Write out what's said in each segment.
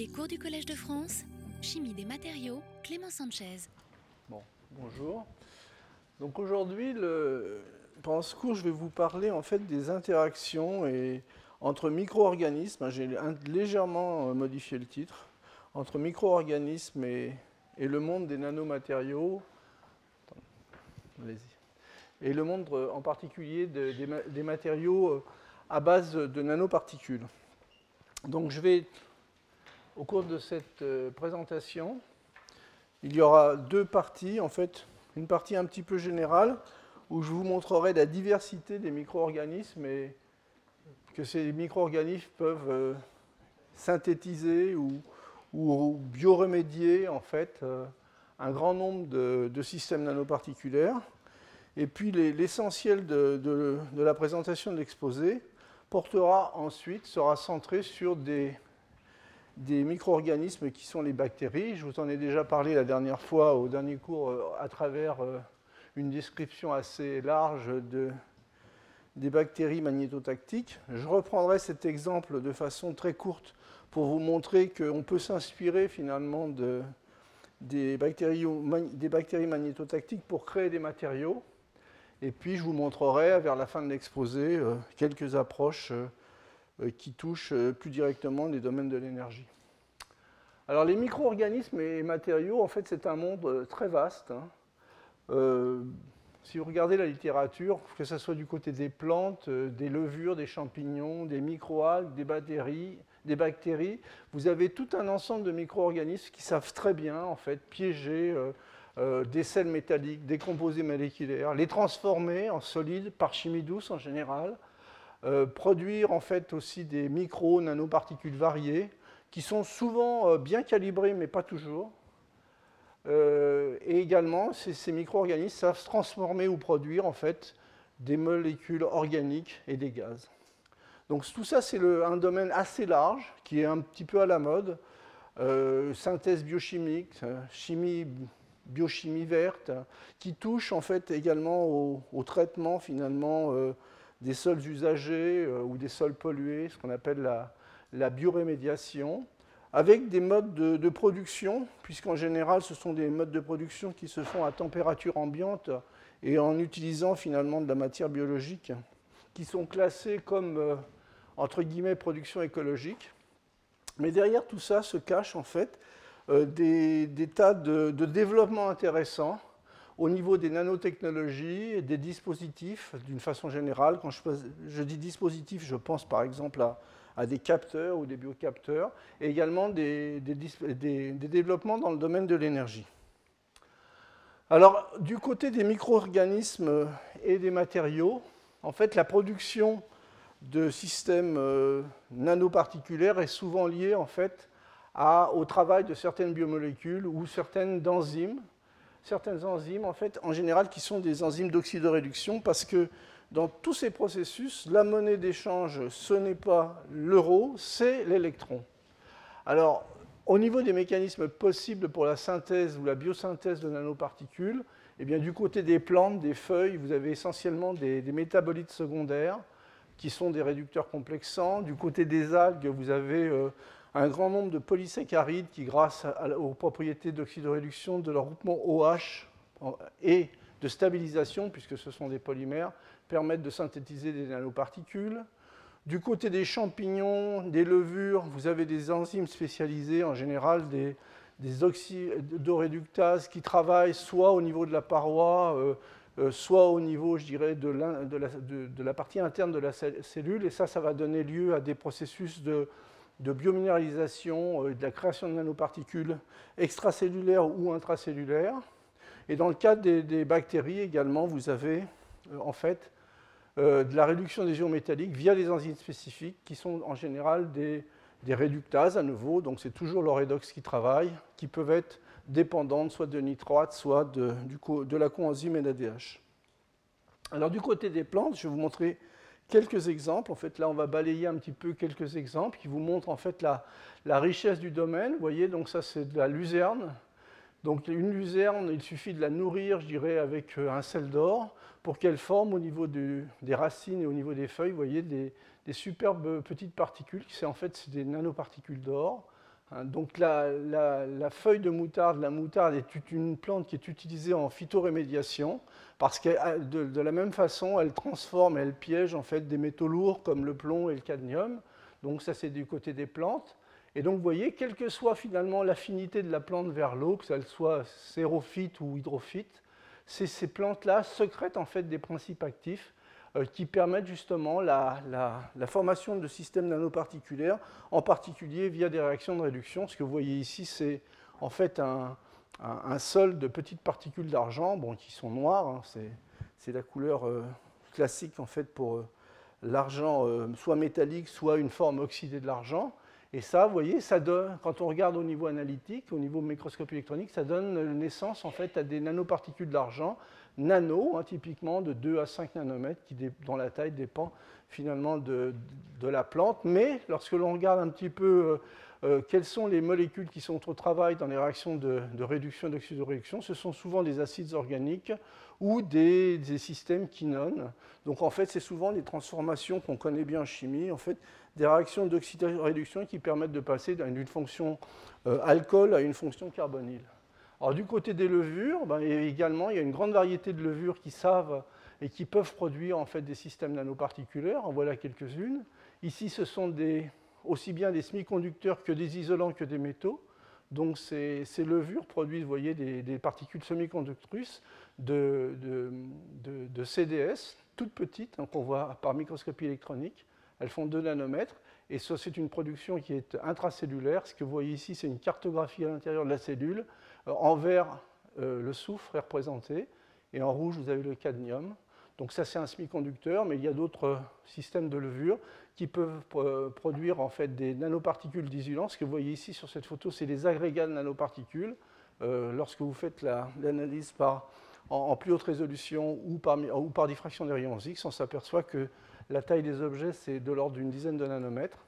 Les cours du Collège de France, Chimie des matériaux, Clément Sanchez. Bon, bonjour. Donc aujourd'hui, le- pendant ce cours, je vais vous parler en fait des interactions et, entre micro-organismes. J'ai légèrement euh, modifié le titre. Entre micro-organismes et, et le monde des nanomatériaux. Attends. Et le monde euh, en particulier de- des, des matériaux euh, à base de nanoparticules. Donc je vais, au cours de cette euh, présentation, il y aura deux parties, en fait, une partie un petit peu générale, où je vous montrerai la diversité des micro-organismes et que ces micro-organismes peuvent euh, synthétiser ou, ou bioremédier, en fait, euh, un grand nombre de, systèmes nanoparticulaires. Et puis les- l'essentiel de, de- de la présentation de l'exposé portera ensuite, sera centré sur des, des micro-organismes qui sont les bactéries. Je vous en ai déjà parlé la dernière fois au dernier cours euh, à travers euh, une description assez large de- des bactéries magnétotactiques. Je reprendrai cet exemple de façon très courte pour vous montrer qu'on peut s'inspirer finalement de- des, bactéries, des bactéries magnétotactiques pour créer des matériaux. Et puis je vous montrerai vers la fin de l'exposé euh, quelques approches qui touchent plus directement les domaines de l'énergie. Alors les micro-organismes et matériaux, en fait, c'est un monde euh, très vaste. hein. Euh, si vous regardez la littérature, que ce soit du côté des plantes, euh, des levures, des champignons, des microalgues, des bactéries, des bactéries, vous avez tout un ensemble de micro-organismes qui savent très bien, en fait, piéger des sels métalliques, des composés moléculaires, les transformer en solides par chimie douce en général, produire en fait aussi des micro-nanoparticules variées qui sont souvent euh, bien calibrées mais pas toujours. Euh, et également, ces, micro-organismes savent transformer ou produire en fait des molécules organiques et des gaz. Donc tout ça, c'est un domaine assez large qui est un petit peu à la mode. Euh, synthèse biochimique, chimie, biochimie verte, qui touche en fait également au, traitement finalement des sols usagés ou des sols pollués, ce qu'on appelle la, la biorémédiation, avec des modes de, production, puisqu'en général ce sont des modes de production qui se font à température ambiante et en utilisant finalement de la matière biologique, qui sont classés comme euh, entre guillemets production écologique. Mais derrière tout ça se cachent en fait euh, des, tas de, de développements intéressants au niveau des nanotechnologies et des dispositifs d'une façon générale. Quand je, je dis dispositifs, je pense par exemple à, à des capteurs ou des biocapteurs, et également des, développements dans le domaine de l'énergie. Alors, du côté des micro-organismes et des matériaux, en fait, la production de systèmes euh, nanoparticulaires est souvent liée en fait au travail de certaines biomolécules ou certaines enzymes. Certaines enzymes, en fait, en général, qui sont des enzymes d'oxydoréduction, parce que dans tous ces processus, la monnaie d'échange, ce n'est pas l'euro, c'est l'électron. Alors, au niveau des mécanismes possibles pour la synthèse ou la biosynthèse de nanoparticules, eh bien, du côté des plantes, des feuilles, vous avez essentiellement des, métabolites secondaires qui sont des réducteurs complexants. Du côté des algues, vous avez euh, un grand nombre de polysaccharides qui, grâce aux propriétés d'oxydoréduction de leur groupement OH et de stabilisation, puisque ce sont des polymères, permettent de synthétiser des nanoparticules. Du côté des champignons, des levures, vous avez des enzymes spécialisées, en général des, des oxydoréductases qui travaillent soit au niveau de la paroi, euh, euh, soit au niveau, je dirais, de, la, partie interne de la cell- cellule. Et ça, ça va donner lieu à des processus de, biominéralisation, euh, de la création de nanoparticules extracellulaires ou intracellulaires. Et dans le cas des, des bactéries également, vous avez en fait de la réduction des ions métalliques via les enzymes spécifiques qui sont en général des, des réductases à nouveau, donc c'est toujours le redox qui travaille, qui peuvent être dépendantes soit de nitrate, soit de, du de la coenzyme NADH. Alors du côté des plantes, je vais vous montrer quelques exemples. En fait, là, on va balayer un petit peu quelques exemples qui vous montrent en fait la, la richesse du domaine. Vous voyez, donc ça c'est de la luzerne. Donc une luzerne, il suffit de la nourrir, je dirais, avec euh, un sel d'or pour qu'elle forme au niveau des racines et au niveau des feuilles, vous voyez, des, superbes petites particules, qui en fait des nanoparticules d'or, Hein, donc la, feuille de moutarde, la moutarde est une plante qui est utilisée en phytorémédiation parce que de, la même façon, elle transforme, elle piège en fait des métaux lourds comme le plomb et le cadmium. Donc ça c'est du côté des plantes. Et donc vous voyez, quelle que soit finalement l'affinité de la plante vers l'eau, que ce soit xérophyte ou hydrophyte, ces plantes-là secrètent en fait des principes actifs euh, qui permettent justement la, formation de systèmes nanoparticulaires, en particulier via des réactions de réduction. Ce que vous voyez ici, c'est en fait un, sol de petites particules d'argent, qui sont noires, hein, c'est la couleur euh, classique en fait pour euh, l'argent soit métallique, soit une forme oxydée de l'argent. Et ça, vous voyez, ça donne, quand on regarde au niveau analytique, au niveau microscopie électronique, ça donne naissance en fait à des nanoparticules d'argent nano, hein, typiquement de 2 à 5 nanomètres, qui, dont la taille dépend finalement de, la plante. Mais lorsque l'on regarde un petit peu euh, euh, quelles sont les molécules qui sont au travail dans les réactions de, réduction et d'oxydoréduction, ce sont souvent des acides organiques ou des, des systèmes quinones. Donc en fait, c'est souvent des transformations qu'on connaît bien en chimie, en fait, des réactions d'oxydoréduction qui permettent de passer d'une fonction euh, alcool à une fonction carbonyle. Alors, du côté des levures, ben, également, il y a une grande variété de levures qui savent et qui peuvent produire en fait des systèmes nanoparticulaires. En voilà quelques-unes. Ici, ce sont aussi bien des semi-conducteurs que des isolants que des métaux. Donc ces, levures produisent, voyez, des, particules semi-conductrices de, CDS, toutes petites, hein, qu'on voit par microscopie électronique. Elles font 2 nanomètres. Et ça, c'est une production qui est intracellulaire. Ce que vous voyez ici, c'est une cartographie à l'intérieur de la cellule euh, en vert, euh, le soufre est représenté, et en rouge, vous avez le cadmium. Donc ça, c'est un semi-conducteur, mais il y a d'autres systèmes de levure qui peuvent euh, produire en fait des nanoparticules d'isolant. Ce que vous voyez ici sur cette photo, c'est des agrégats de nanoparticules. lorsque vous faites l'analyse en, plus haute résolution ou par diffraction des rayons X, on s'aperçoit que la taille des objets, c'est de l'ordre d'une dizaine de nanomètres.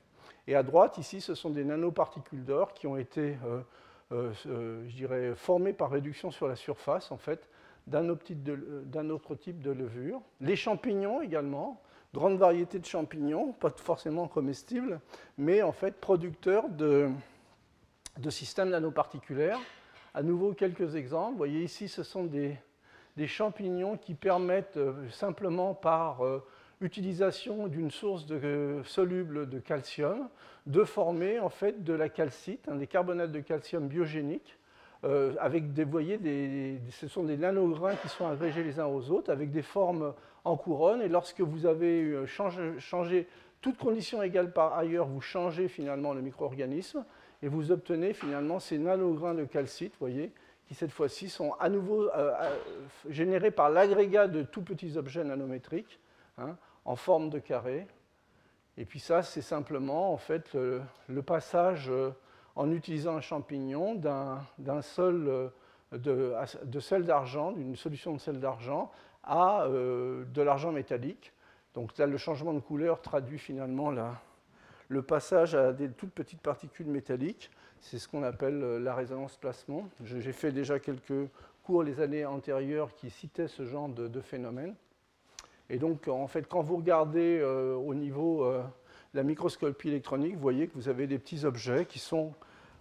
Et à droite, ici, ce sont des nanoparticules d'or qui ont été euh, euh, dirais, formés par réduction sur la surface, en fait, d'un autre type de levure. Les champignons également, grande variété de champignons, pas forcément comestibles, mais en fait producteurs de, systèmes nanoparticulaires. À nouveau, quelques exemples. Vous voyez ici, ce sont des, champignons qui permettent euh, simplement par utilisation d'une source de, soluble de calcium de former en fait de la calcite, des carbonates de calcium biogéniques, euh, avec des, voyez, ce sont des nanograins qui sont agrégés les uns aux autres, avec des formes en couronne. Et lorsque vous avez changé, changé toutes conditions égales par ailleurs, vous changez finalement le micro-organisme et vous obtenez finalement ces nanograins de calcite, voyez, qui cette fois-ci sont à nouveau euh, euh, générés par l'agrégat de tout petits objets nanométriques hein, en forme de carré. Et puis ça, c'est simplement en fait le, passage euh, en utilisant un champignon d'un sol euh, de, sel d'argent, d'une solution de sel d'argent, à euh, de l'argent métallique. Donc là, le changement de couleur traduit finalement le passage à des toutes petites particules métalliques. C'est ce qu'on appelle la résonance plasmon. J'ai fait déjà quelques cours les années antérieures qui citaient ce genre de phénomène. Et donc, en fait, quand vous regardez euh, au niveau euh, de la microscopie électronique, vous voyez que vous avez des petits objets qui sont,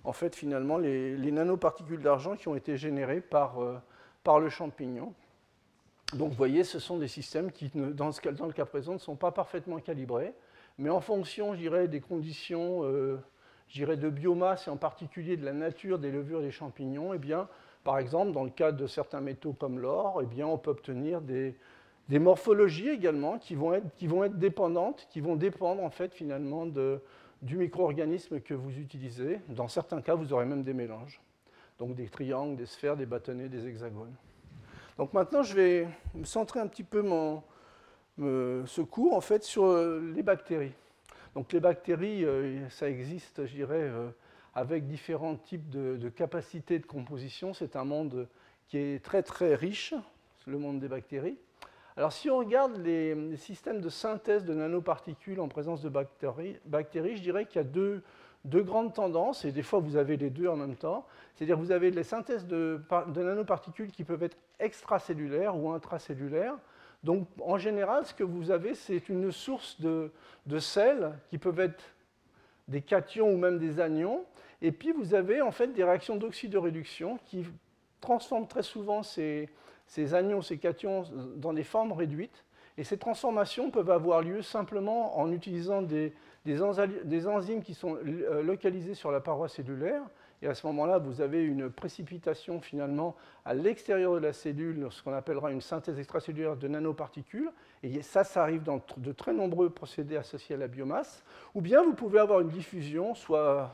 en fait, finalement, les, nanoparticules d'argent qui ont été générées par, euh, par le champignon. Donc, vous voyez, ce sont des systèmes qui, dans, dans le cas présent, ne sont pas parfaitement calibrés, mais en fonction, je dirais, des conditions de biomasse et en particulier de la nature des levures des champignons, eh bien, par exemple, dans le cas de certains métaux comme l'or, eh bien, on peut obtenir des, des morphologies également qui vont être, dépendantes, qui vont dépendre en fait finalement du micro-organisme que vous utilisez. Dans certains cas, vous aurez même des mélanges. Donc des triangles, des sphères, des bâtonnets, des hexagones. Donc maintenant, je vais me centrer un petit peu mon, ce cours en fait sur les bactéries. Donc les bactéries, euh, ça existe, je dirais, euh, avec différents types de, de capacités de composition. C'est un monde qui est très très riche, le monde des bactéries. Alors si on regarde les, systèmes de synthèse de nanoparticules en présence de bactéries, je dirais qu'il y a deux, grandes tendances, et des fois vous avez les deux en même temps. C'est-à-dire que vous avez les synthèses de, nanoparticules qui peuvent être extracellulaires ou intracellulaires. Donc en général, ce que vous avez, c'est une source de, sels qui peuvent être des cations ou même des anions. Et puis vous avez en fait des réactions d'oxyde de réduction qui transforment très souvent ces, ces anions, ces cations dans des formes réduites. Et ces transformations peuvent avoir lieu simplement en utilisant des, des, enzymes qui sont euh, localisées sur la paroi cellulaire. Et à ce moment-là, vous avez une précipitation finalement à l'extérieur de la cellule, ce qu'on appellera une synthèse extracellulaire de nanoparticules. Et ça, ça arrive dans de très nombreux procédés associés à la biomasse. Ou bien vous pouvez avoir une diffusion, soit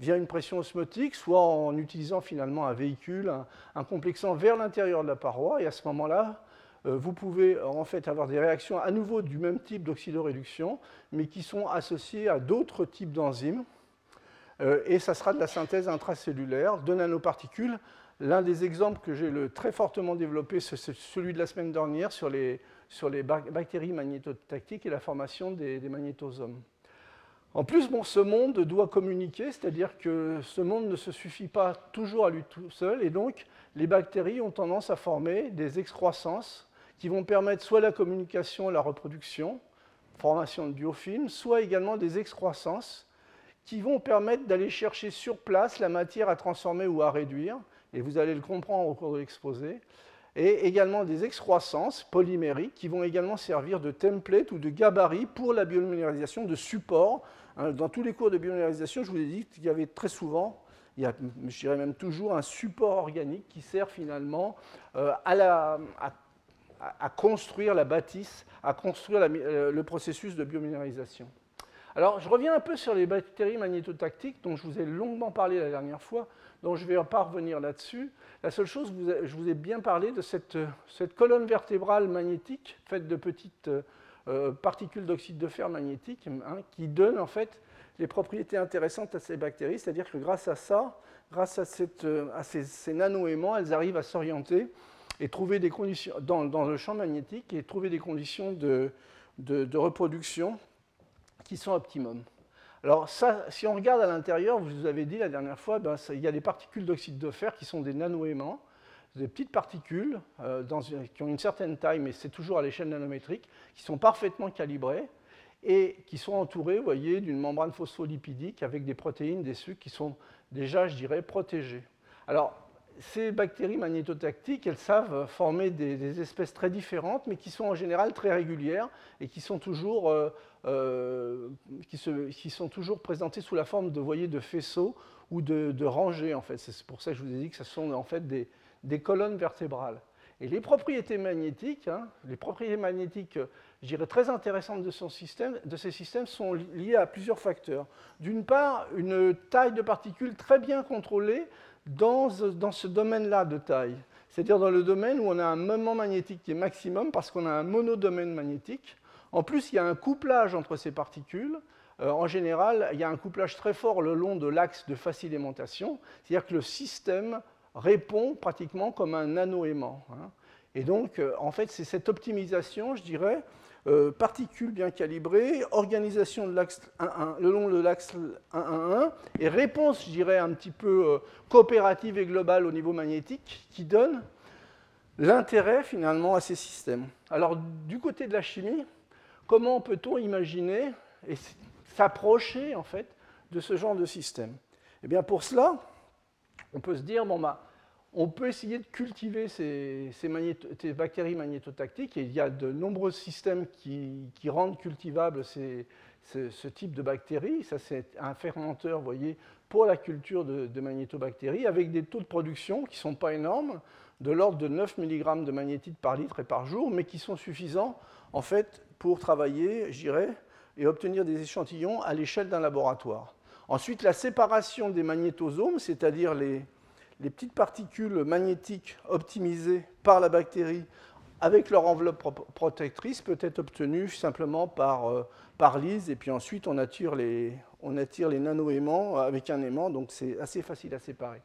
via une pression osmotique, soit en utilisant finalement un véhicule, un complexant vers l'intérieur de la paroi. Et à ce moment-là, euh, vous pouvez en fait avoir des réactions à nouveau du même type d'oxydoréduction, mais qui sont associées à d'autres types d'enzymes. Euh, et ça sera de la synthèse intracellulaire de nanoparticules. L'un des exemples que j'ai très fortement développé, c'est celui de la semaine dernière sur les, sur les bactéries magnétotactiques et la formation des, magnétosomes. En plus, ce monde doit communiquer, c'est-à-dire que ce monde ne se suffit pas toujours à lui tout seul, et donc les bactéries ont tendance à former des excroissances qui vont permettre soit la communication et la reproduction, formation de biofilms, soit également des excroissances qui vont permettre d'aller chercher sur place la matière à transformer ou à réduire, et vous allez le comprendre au cours de l'exposé, et également des excroissances polymériques qui vont également servir de template ou de gabarit pour la biominéralisation, de support. Hein, dans tous les cours de biominéralisation, je vous ai dit qu'il y avait très souvent, il y a, je dirais même toujours, un support organique qui sert finalement euh, à, construire la bâtisse, à construire euh, le processus de biominéralisation. Alors, je reviens un peu sur les bactéries magnétotactiques dont je vous ai longuement parlé la dernière fois, donc je ne vais pas revenir là-dessus. La seule chose, je vous ai bien parlé de cette, colonne vertébrale magnétique faite de petites euh, particules d'oxyde de fer magnétique hein, qui donne en fait les propriétés intéressantes à ces bactéries, c'est-à-dire que grâce à ça, grâce à, euh, ces, nano-aimants, elles arrivent à s'orienter et trouver des conditions dans, le champ magnétique et trouver des conditions de reproduction qui sont optimum. Alors ça, si on regarde à l'intérieur, vous avez dit la dernière fois, ben, il y a des particules d'oxyde de fer qui sont des nanoaimants, des petites particules euh, qui ont une certaine taille, mais c'est toujours à l'échelle nanométrique, qui sont parfaitement calibrées et qui sont entourées, vous voyez, d'une membrane phospholipidique avec des protéines, des sucres qui sont déjà, je dirais, protégées. Alors, ces bactéries magnétotactiques, elles savent former des, espèces très différentes, mais qui sont en général très régulières et qui sont toujours, euh, euh, qui, sont toujours présentées sous la forme de, voyez, de faisceaux ou de, rangées. En fait. C'est pour ça que je vous ai dit que ce sont en fait des, colonnes vertébrales. Et les propriétés magnétiques, hein, les propriétés magnétiques, je dirais, très intéressantes de, son système, de ces systèmes sont liées à plusieurs facteurs. D'une part, une taille de particules très bien contrôlée, dans, ce domaine-là de taille, c'est-à-dire dans le domaine où on a un moment magnétique qui est maximum parce qu'on a un monodomaine magnétique. En plus, il y a un couplage entre ces particules. Euh, en général, il y a un couplage très fort le long de l'axe de facile aimantation, c'est-à-dire que le système répond pratiquement comme un nano-aimant. Hein. Et donc, euh, en fait, c'est cette optimisation, je dirais, euh, particules bien calibrées, organisation le long de l'axe 1-1-1, et réponse, je dirais, un petit peu euh, coopérative et globale au niveau magnétique, qui donne l'intérêt finalement à ces systèmes. Alors, du côté de la chimie, comment peut-on imaginer et s'approcher en fait de ce genre de système? Eh bien, pour cela, on peut se dire, bon, bah, on peut essayer de cultiver ces, bactéries magnétotactiques et il y a de nombreux systèmes qui, rendent cultivable ce type de bactéries. Ça, c'est un fermenteur, voyez, pour la culture de, magnétobactéries avec des taux de production qui ne sont pas énormes, de l'ordre de 9 mg de magnétite par litre et par jour, mais qui sont suffisants, en fait, pour travailler, je et obtenir des échantillons à l'échelle d'un laboratoire. Ensuite, la séparation des magnétosomes, c'est-à-dire les, les petites particules magnétiques optimisées par la bactérie avec leur enveloppe protectrice peut être obtenue simplement par, euh, par lise, et puis ensuite on attire les, on nano-aimants avec un aimant, donc c'est assez facile à séparer.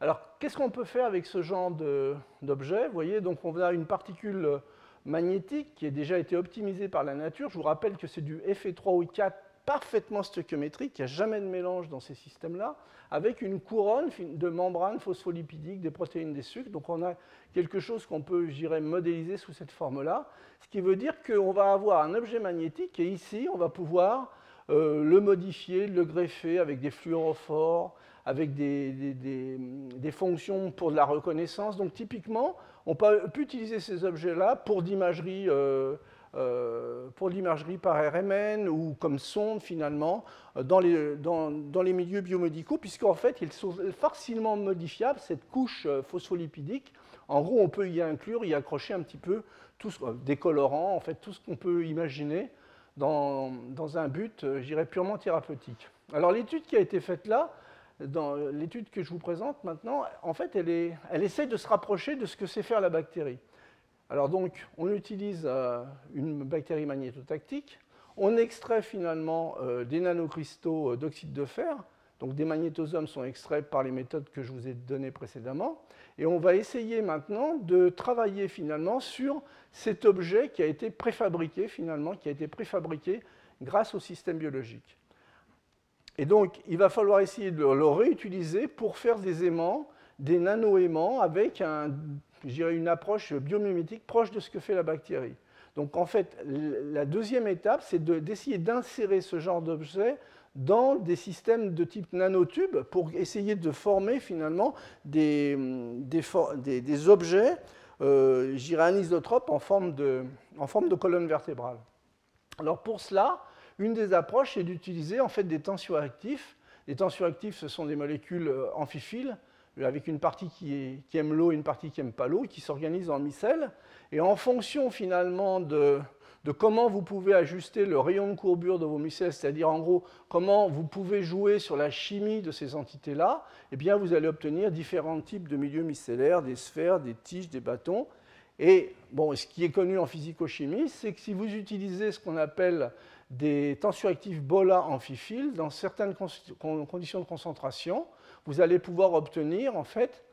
Alors, qu'est-ce qu'on peut faire avec ce genre d'objet? Vous voyez, donc on a une particule magnétique qui a déjà été optimisée par la nature. Je vous rappelle que c'est du Fe3 ou 4 parfaitement stoichiométrique, il n'y a jamais de mélange dans ces systèmes-là, avec une couronne de membranes phospholipidiques, des protéines des sucres. Donc on a quelque chose qu'on peut, je dirais, modéliser sous cette forme-là, ce qui veut dire qu'on va avoir un objet magnétique et ici, on va pouvoir le modifier, le greffer avec des fluorophores, avec des, fonctions pour de la reconnaissance. Donc typiquement, on peut, utiliser ces objets-là pour l'imagerie euh, pour l'imagerie par RMN ou comme sonde finalement dans les, dans, dans les milieux biomédicaux, puisqu'en fait ils sont facilement modifiables, cette couche phospholipidique. En gros, on peut y inclure, y accrocher un petit peu tout des colorants, en fait tout ce qu'on peut imaginer dans, dans un but, euh, je dirais, purement thérapeutique. Alors l'étude qui a été faite là, dans l'étude que je vous présente maintenant, en fait, elle, est, elle essaie de se rapprocher de ce que sait faire la bactérie. Alors donc, on utilise euh, une bactérie magnétotactique, on extrait finalement euh, des nanocristaux euh, d'oxyde de fer, donc des magnétosomes sont extraits par les méthodes que je vous ai données précédemment, et on va essayer maintenant de travailler finalement sur cet objet qui a été préfabriqué finalement, qui a été préfabriqué grâce au système biologique. Et donc, il va falloir essayer de le réutiliser pour faire des aimants, des nano-aimants avec un je une approche biomimétique proche de ce que fait la bactérie. Donc en fait, la deuxième étape, c'est d'essayer d'insérer ce genre d'objet dans des systèmes de type nanotube pour essayer de former finalement des, des, objets, euh, anisotropes en forme, de, en forme de colonne vertébrale. Alors pour cela, une des approches est d'utiliser en fait des tensioactifs. Les tensioactifs, ce sont des molécules euh, amphiphiles avec une partie qui, aime l'eau et une partie qui n'aime pas l'eau, qui s'organise en micelles. Et en fonction finalement de, comment vous pouvez ajuster le rayon de courbure de vos micelles, c'est-à-dire en gros comment vous pouvez jouer sur la chimie de ces entités-là, eh bien vous allez obtenir différents types de milieux micellaires, des sphères, des tiges, des bâtons. Et bon, ce qui est connu en physico-chimie, c'est que si vous utilisez ce qu'on appelle des tensioactifs BOLA amphiphiles, dans certaines conditions de concentration, vous allez pouvoir obtenir en fait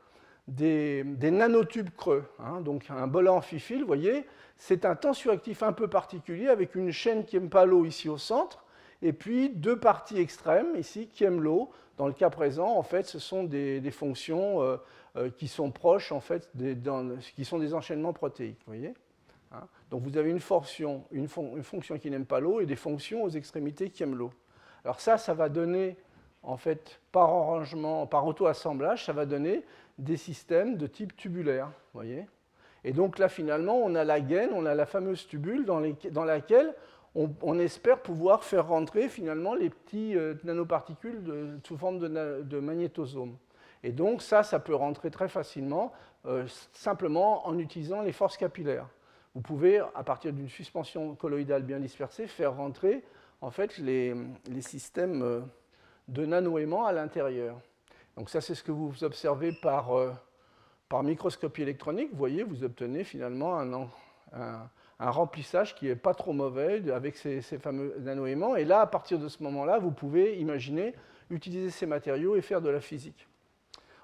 des, nanotubes creux. Hein. Donc un bola amphiphile, vous voyez, c'est un tensioactif un peu particulier avec une chaîne qui n'aime pas l'eau ici au centre, et puis deux parties extrêmes ici qui aiment l'eau. Dans le cas présent, en fait, ce sont des, fonctions euh, euh, qui sont proches, en fait, qui sont des enchaînements protéiques. voyez hein. Donc vous avez une fonction, une fonction qui n'aime pas l'eau et des fonctions aux extrémités qui aiment l'eau. Alors ça, ça va donner en fait, par arrangement, par auto-assemblage, ça va donner des systèmes de type tubulaire. Voyez et donc là, finalement, on a la gaine, on a la fameuse tubule dans, laquelle on, espère pouvoir faire rentrer finalement les petits euh, nanoparticules sous forme de, de, magnétosomes. Et donc ça, ça peut rentrer très facilement, euh, simplement en utilisant les forces capillaires. Vous pouvez, à partir d'une suspension colloïdale bien dispersée, faire rentrer en fait les, systèmes... Euh, de nanoaimants à l'intérieur. Donc ça, c'est ce que vous observez par, euh, par microscopie électronique. Vous voyez, vous obtenez finalement un, un, remplissage qui n'est pas trop mauvais avec ces, fameux nanoaimants. Et là, à partir de ce moment-là, vous pouvez imaginer utiliser ces matériaux et faire de la physique.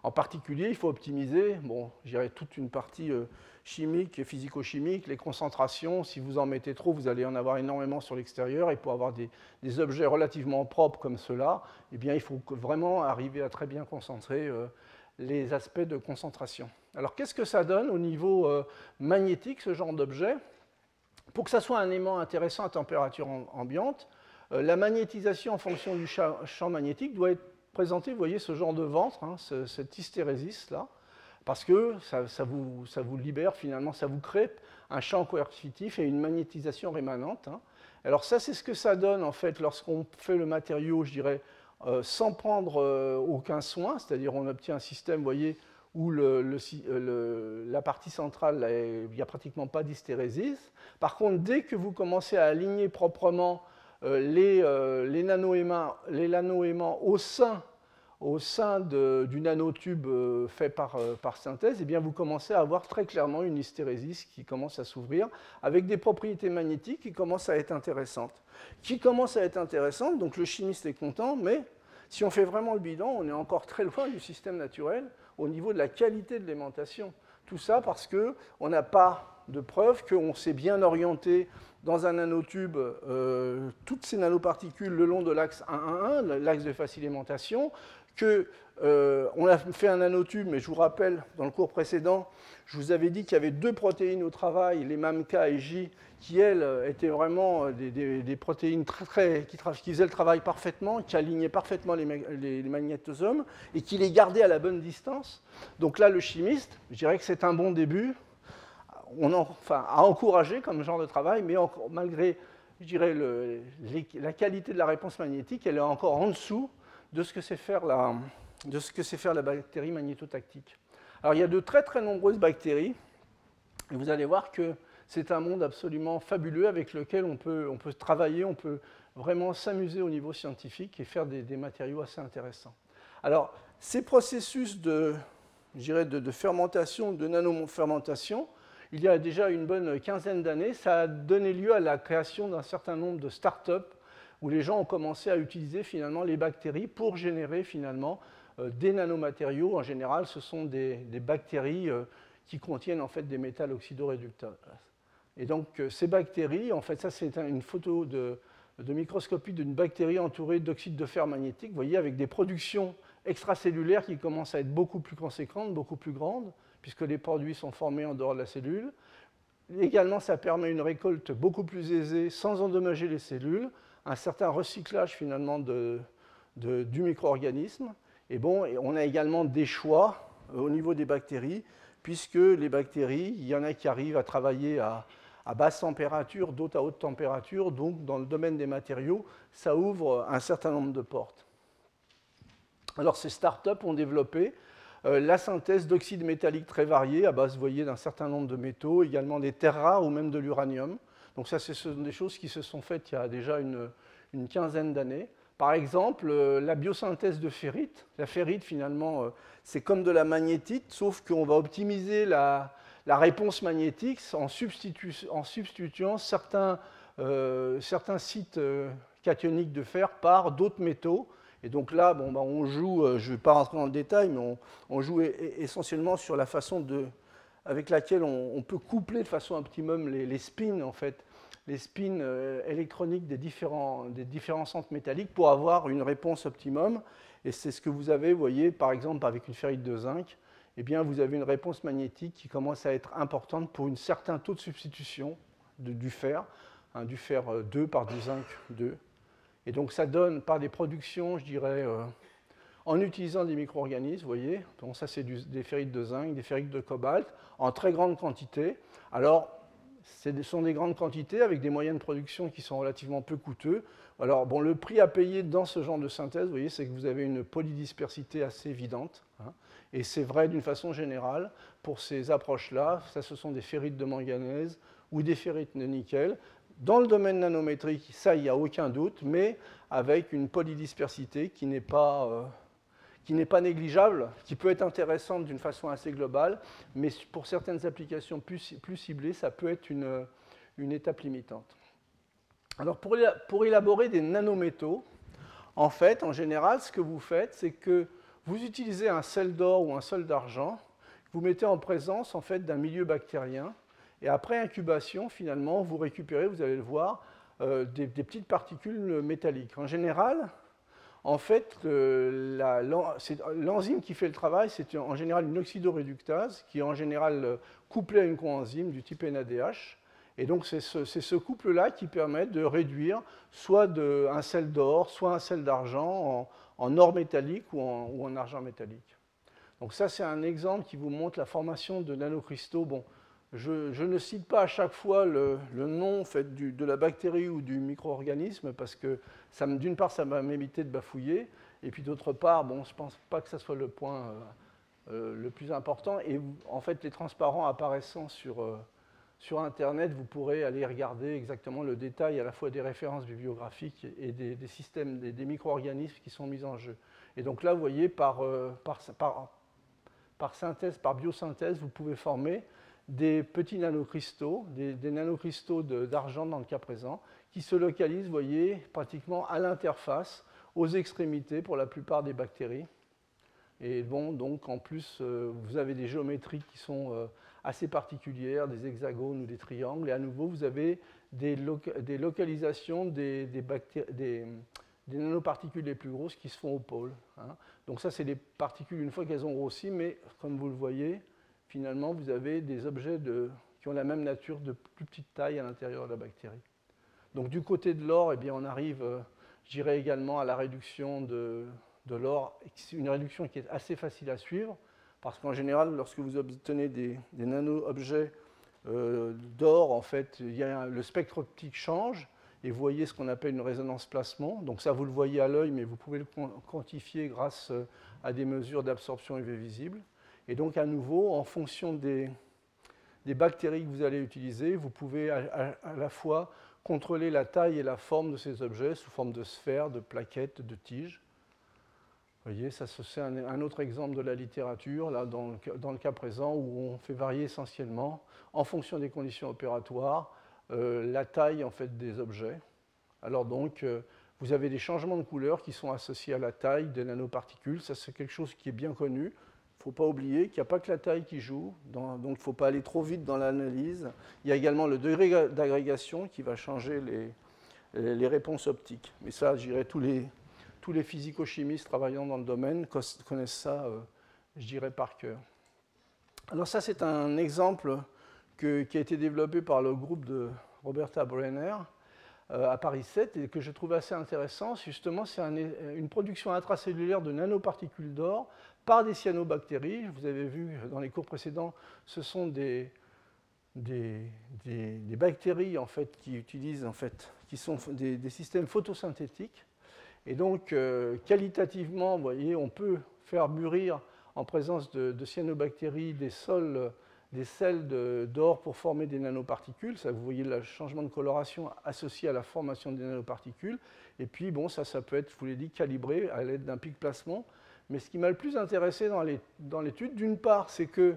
En particulier, il faut optimiser, bon, j'irai toute une partie euh, chimique et physico-chimique, les concentrations, si vous en mettez trop, vous allez en avoir énormément sur l'extérieur, et pour avoir des, objets relativement propres comme cela, eh bien, il faut vraiment arriver à très bien concentrer euh, les aspects de concentration. Alors, qu'est-ce que ça donne au niveau euh, magnétique, ce genre d'objet? Pour que ça soit un aimant intéressant à température ambiante, euh, la magnétisation en fonction du champ magnétique doit être présentée, vous voyez, ce genre de ventre, hein, cette hystérésis là, parce que ça, vous, libère finalement, ça vous crée un champ coercitif et une magnétisation rémanente. Hein. Alors ça, c'est ce que ça donne en fait lorsqu'on fait le matériau, je dirais, euh, sans prendre euh, aucun soin, c'est-à-dire on obtient un système, vous voyez, où le, la partie centrale, il n'y a pratiquement pas d'hystérésis. Par contre, dès que vous commencez à aligner proprement euh, les, les nanoaimants au sein au sein du nanotube euh, fait par, euh, par, synthèse, eh bien, vous commencez à avoir très clairement une hystérésis qui commence à s'ouvrir avec des propriétés magnétiques qui commencent à être intéressantes. Qui commencent à être intéressantes, donc le chimiste est content, mais si on fait vraiment le bidon, on est encore très loin du système naturel au niveau de la qualité de l'aimantation. Tout ça parce qu'on n'a pas de preuve qu'on s'est bien orienté dans un nanotube euh, toutes ces nanoparticules le long de l'axe 1-1-1, l'axe de facile aimantation, que euh, on a fait un nanotube, mais je vous rappelle, dans le cours précédent, je vous avais dit qu'il y avait deux protéines au travail, les MAMK et J, qui, elles, étaient vraiment euh, des, protéines qui, faisaient le travail parfaitement, qui alignaient parfaitement les, magnétosomes et qui les gardaient à la bonne distance. Donc là, le chimiste, je dirais que c'est un bon début. À encourager comme genre de travail, mais malgré, je dirais, la qualité de la réponse magnétique, elle est encore en dessous de ce que c'est faire la, de ce que c'est faire la bactérie magnétotactique. Alors il y a de très très nombreuses bactéries, et vous allez voir que c'est un monde absolument fabuleux avec lequel on peut, on peut travailler, on peut vraiment s'amuser au niveau scientifique et faire des, matériaux assez intéressants. Alors ces processus de, de, de fermentation, de nanofermentation, il y a déjà une bonne quinzaine d'années, ça a donné lieu à la création d'un certain nombre de start-up où les gens ont commencé à utiliser finalement les bactéries pour générer finalement euh, des nanomatériaux, en général, ce sont des, bactéries euh, qui contiennent en fait des métals oxydoréducteurs. Et donc euh, ces bactéries, en fait, ça c'est une photo de, microscopie d'une bactérie entourée d'oxyde de fer magnétique, vous voyez, avec des productions extracellulaires qui commencent à être beaucoup plus conséquentes, beaucoup plus grandes, puisque les produits sont formés en dehors de la cellule. Également, ça permet une récolte beaucoup plus aisée sans endommager les cellules, un certain recyclage finalement du micro-organisme. Et bon, on a également des choix euh, au niveau des bactéries, puisque les bactéries, il y en a qui arrivent à travailler à, basse température, d'autres à haute température. Donc, dans le domaine des matériaux, ça ouvre un certain nombre de portes. Alors, ces startups ont développé euh, la synthèse d'oxydes métalliques très variés, à base, vous voyez, d'un certain nombre de métaux, également des terres rares ou même de l'uranium. Donc, ça, ce sont des choses qui se sont faites il y a déjà une quinzaine d'années. Par exemple, euh, la biosynthèse de ferrite. La ferrite, finalement, euh, c'est comme de la magnétite, sauf qu'on va optimiser la, réponse magnétique en, substituant certains, euh, sites cationiques de fer par d'autres métaux. Et donc là, bon, bah, on joue, je ne vais pas rentrer dans le détail, mais on, joue essentiellement sur la façon avec laquelle on, peut coupler de façon optimum les, les spins, en fait, les spins euh, électroniques des différents, des différents centres métalliques pour avoir une réponse optimum. Et c'est ce que vous avez, vous voyez, par exemple, avec une ferrite de zinc, eh bien, vous avez une réponse magnétique qui commence à être importante pour un certain taux de substitution du fer, hein, du fer 2 euh, par du zinc 2. Et donc, ça donne par des productions, je dirais, euh, en utilisant des micro-organismes, vous voyez, donc ça c'est des ferrites de zinc, des ferrites de cobalt, en très grande quantité. Alors, ce sont des grandes quantités avec des moyens de production qui sont relativement peu coûteux. Alors, bon, le prix à payer dans ce genre de synthèse, vous voyez, c'est que vous avez une polydispersité assez évidente. Hein. et c'est vrai d'une façon générale pour ces approches-là. Ça, ce sont des ferrites de manganèse ou des ferrites de nickel. Dans le domaine nanométrique, ça, il n'y a aucun doute, mais avec une polydispersité qui n'est pas. Euh, qui n'est pas négligeable, qui peut être intéressante d'une façon assez globale, mais pour certaines applications plus, ciblées, ça peut être une, étape limitante. Alors pour, pour, élaborer des nanométaux, en fait, en général, ce que vous faites, c'est que vous utilisez un sel d'or ou un sel d'argent, vous mettez en présence en fait d'un milieu bactérien, et après incubation, finalement, vous récupérez, vous allez le voir, euh, des, des petites particules métalliques. En général, en fait, l'enzyme qui fait le travail, c'est en général une oxydoréductase qui est en général euh, couplée à une coenzyme du type NADH. Et donc, c'est ce, couple-là qui permet de réduire soit un sel d'or, soit un sel d'argent en, or métallique ou en, argent métallique. Donc, ça, c'est un exemple qui vous montre la formation de nanocristaux. Bon, je, ne cite pas à chaque fois le, nom de la bactérie ou du micro-organisme parce que d'une part, ça va m'éviter de bafouiller, et puis d'autre part, bon, je ne pense pas que ce soit le point euh, euh, le plus important. Et en fait, les transparents apparaissant sur, euh, sur Internet, vous pourrez aller regarder exactement le détail à la fois des références bibliographiques et des, systèmes, des, micro-organismes qui sont mis en jeu. Et donc là, vous voyez, par, par synthèse, par biosynthèse, vous pouvez former des petits nanocristaux, des, nanocristaux d'argent dans le cas présent, qui se localisent, vous voyez, pratiquement à l'interface, aux extrémités pour la plupart des bactéries. Et bon, donc en plus, euh, vous avez des géométries qui sont euh, assez particulières, des hexagones ou des triangles, et à nouveau, vous avez des, localisations des, des nanoparticules les plus grosses qui se font au pôle. Hein. Donc ça, c'est des particules une fois qu'elles ont grossi, mais comme vous le voyez, finalement, vous avez des objets qui ont la même nature de plus petite taille à l'intérieur de la bactérie. Donc du côté de l'or, eh on arrive, euh, je dirais également, à la réduction de, l'or, une réduction qui est assez facile à suivre, parce qu'en général, lorsque vous obtenez des, nano-objets euh, d'or, en fait, le spectre optique change, et vous voyez ce qu'on appelle une résonance placement. Donc ça, vous le voyez à l'œil, mais vous pouvez le quantifier grâce euh, à des mesures d'absorption UV visible. Et donc à nouveau, en fonction des, bactéries que vous allez utiliser, vous pouvez à, la fois contrôler la taille et la forme de ces objets sous forme de sphères, de plaquettes, de tiges. Vous voyez, ça c'est un, autre exemple de la littérature, là, dans, le, cas présent, où on fait varier essentiellement, en fonction des conditions opératoires, euh, la taille en fait, des objets. Alors donc, euh, vous avez des changements de couleur qui sont associés à la taille des nanoparticules. Ça, c'est quelque chose qui est bien connu. Ne faut pas oublier qu'il n'y a pas que la taille qui joue, donc il ne faut pas aller trop vite dans l'analyse. Il y a également le degré d'agrégation qui va changer les, les, réponses optiques. Mais ça, je dirais, tous les, tous les physico-chimistes travaillant dans le domaine connaissent ça, euh, je dirais, par cœur. Alors ça, c'est un exemple qui a été développé par le groupe de Roberta Brenner euh, à Paris 7 et que je trouve assez intéressant. Justement, c'est une production intracellulaire de nanoparticules d'or par des cyanobactéries. Vous avez vu dans les cours précédents, ce sont des, des, bactéries en fait, qui utilisent en fait, qui sont des, systèmes photosynthétiques. Et donc, euh, qualitativement, vous voyez, on peut faire mûrir en présence de, de cyanobactéries des sols des sels d'or pour former des nanoparticules. Ça, vous voyez le changement de coloration associé à la formation des nanoparticules. Et puis, bon, ça, ça peut être, je vous l'ai dit, calibré à l'aide d'un pic placement. Mais ce qui m'a le plus intéressé dans l'étude, d'une part, c'est que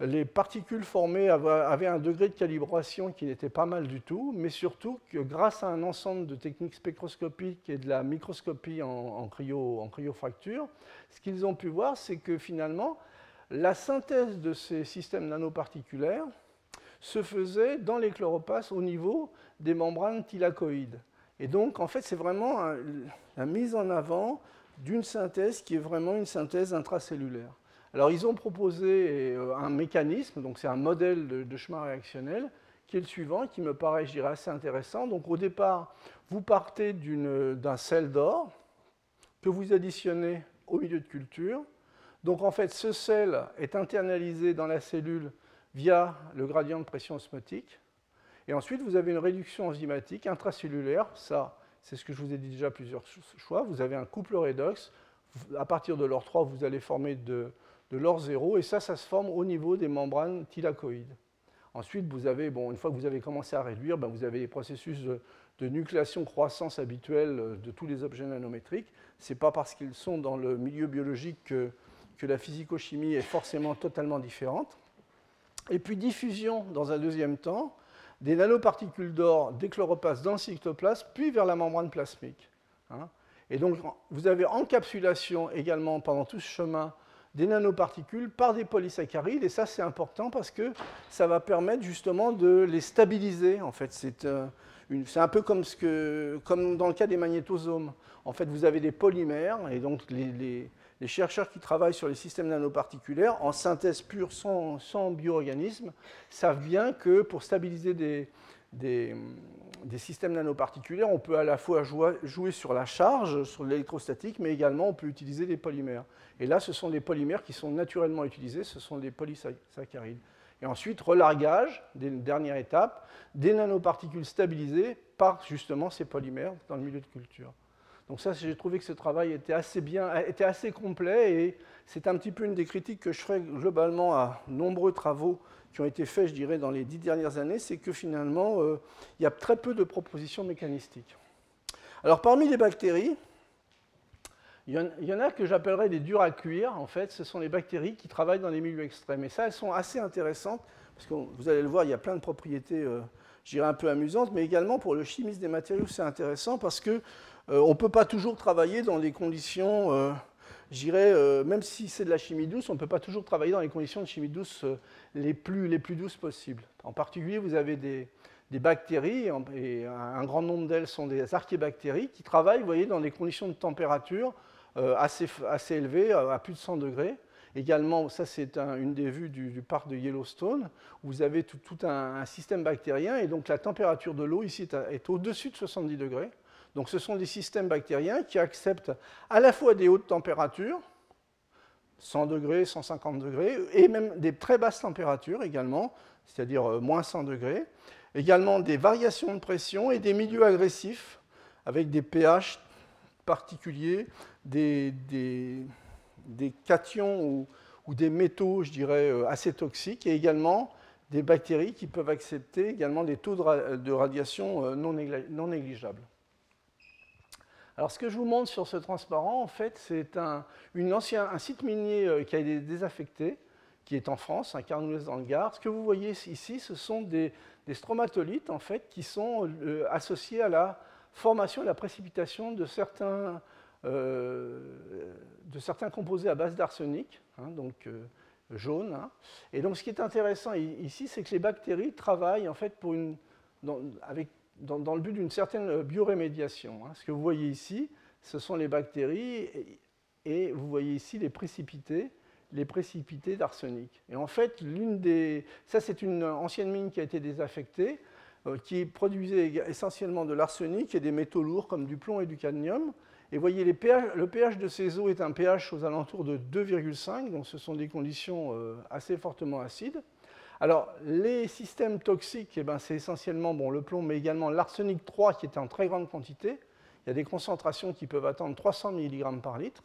les particules formées avaient un degré de calibration qui n'était pas mal du tout, mais surtout que grâce à un ensemble de techniques spectroscopiques et de la microscopie en, en, cryo, en cryofracture, ce qu'ils ont pu voir, c'est que finalement, la synthèse de ces systèmes nanoparticulaires se faisait dans les chloropastes au niveau des membranes thylakoïdes. Et donc, en fait, c'est vraiment la mise en avant d'une synthèse qui est vraiment une synthèse intracellulaire. Alors, ils ont proposé euh, un mécanisme, donc c'est un modèle de, chemin réactionnel, qui est le suivant, qui me paraît, je dirais, assez intéressant. Donc, au départ, vous partez d'un sel d'or que vous additionnez au milieu de culture, donc en fait, ce sel est internalisé dans la cellule via le gradient de pression osmotique. Et ensuite, vous avez une réduction enzymatique intracellulaire. Ça, c'est ce que je vous ai dit déjà plusieurs fois. Vous avez un couple redox. À partir de l'or 3, vous allez former de, l'or 0. Et ça, ça se forme au niveau des membranes thylakoïdes. Ensuite, vous avez, bon, une fois que vous avez commencé à réduire, ben, vous avez les processus de, nucléation-croissance habituels de tous les objets nanométriques. Ce n'est pas parce qu'ils sont dans le milieu biologique que que la physico-chimie est forcément totalement différente. Et puis diffusion dans un deuxième temps des nanoparticules d'or des chloroplastes dans le cytoplasme, puis vers la membrane plasmique. Hein. Et donc vous avez encapsulation également pendant tout ce chemin des nanoparticules par des polysaccharides, et ça c'est important parce que ça va permettre justement de les stabiliser. En fait, c'est euh, un peu comme, que, dans le cas des magnétosomes. En fait, vous avez des polymères, et donc les chercheurs qui travaillent sur les systèmes nanoparticulaires, en synthèse pure sans, sans bioorganismes, savent bien que pour stabiliser des, des, systèmes nanoparticulaires, on peut à la fois jouer, sur la charge, sur l'électrostatique, mais également on peut utiliser des polymères. Et là, ce sont des polymères qui sont naturellement utilisés, ce sont des polysaccharides. Et ensuite, relargage, dernière étape, des nanoparticules stabilisées par justement ces polymères dans le milieu de culture. Donc ça, j'ai trouvé que ce travail était assez bien, était assez complet et c'est un petit peu une des critiques que je ferai globalement à nombreux travaux qui ont été faits, je dirais, dans les dix dernières années, c'est que finalement, euh, il y a très peu de propositions mécanistiques. Alors parmi les bactéries, il y, en, a que j'appellerais des durs à cuire, en fait, ce sont les bactéries qui travaillent dans les milieux extrêmes. Et ça, elles sont assez intéressantes, parce que vous allez le voir, il y a plein de propriétés, euh, dirais, un peu amusantes, mais également pour le chimiste des matériaux, c'est intéressant, parce que euh, on ne peut pas toujours travailler dans des conditions, euh, euh, même si c'est de la chimie douce, on ne peut pas toujours travailler dans les conditions de chimie douce les, plus, les plus douces possibles. En particulier, vous avez des, bactéries, et un grand nombre d'elles sont des archébactéries, qui travaillent vous dans des conditions de température assez, assez élevées, à plus de 100 degrés. Également, ça c'est une des vues du, parc de Yellowstone, où vous avez tout, un, système bactérien, et donc la température de l'eau ici est, au-dessus de 70 degrés. Donc ce sont des systèmes bactériens qui acceptent à la fois des hautes températures, 100 degrés, 150 degrés, et même des très basses températures également, c'est-à-dire euh, moins 100 degrés, également des variations de pression et des milieux agressifs avec des pH particuliers, des, des cations ou, des métaux, je dirais, euh, assez toxiques, et également des bactéries qui peuvent accepter également des taux de, radiation euh, non, négligeables. Alors, ce que je vous montre sur ce transparent, en fait, c'est un, un site minier euh, qui a été désaffecté, qui est en France, un Carnoules dans le Gard. Ce que vous voyez ici, ce sont des, stromatolites, en fait, qui sont associés à la formation et la précipitation de certains de certains composés à base d'arsenic, hein, donc euh, jaune. Hein. Et donc, ce qui est intéressant ici, c'est que les bactéries travaillent en fait dans, le but d'une certaine biorémédiation. Hein. Ce que vous voyez ici, ce sont les bactéries, et, vous voyez ici les précipités, les précipités d'arsenic. Et en fait, l'une des, ça c'est une ancienne mine qui a été désaffectée, euh, qui produisait essentiellement de l'arsenic et des métaux lourds comme du plomb et du cadmium. Et voyez, le pH de ces eaux est un pH aux alentours de 2,5, donc ce sont des conditions euh, assez fortement acides. Alors, les systèmes toxiques, eh ben, c'est essentiellement bon, le plomb, mais également l'arsenic 3 qui est en très grande quantité. Il y a des concentrations qui peuvent atteindre 300 mg par litre.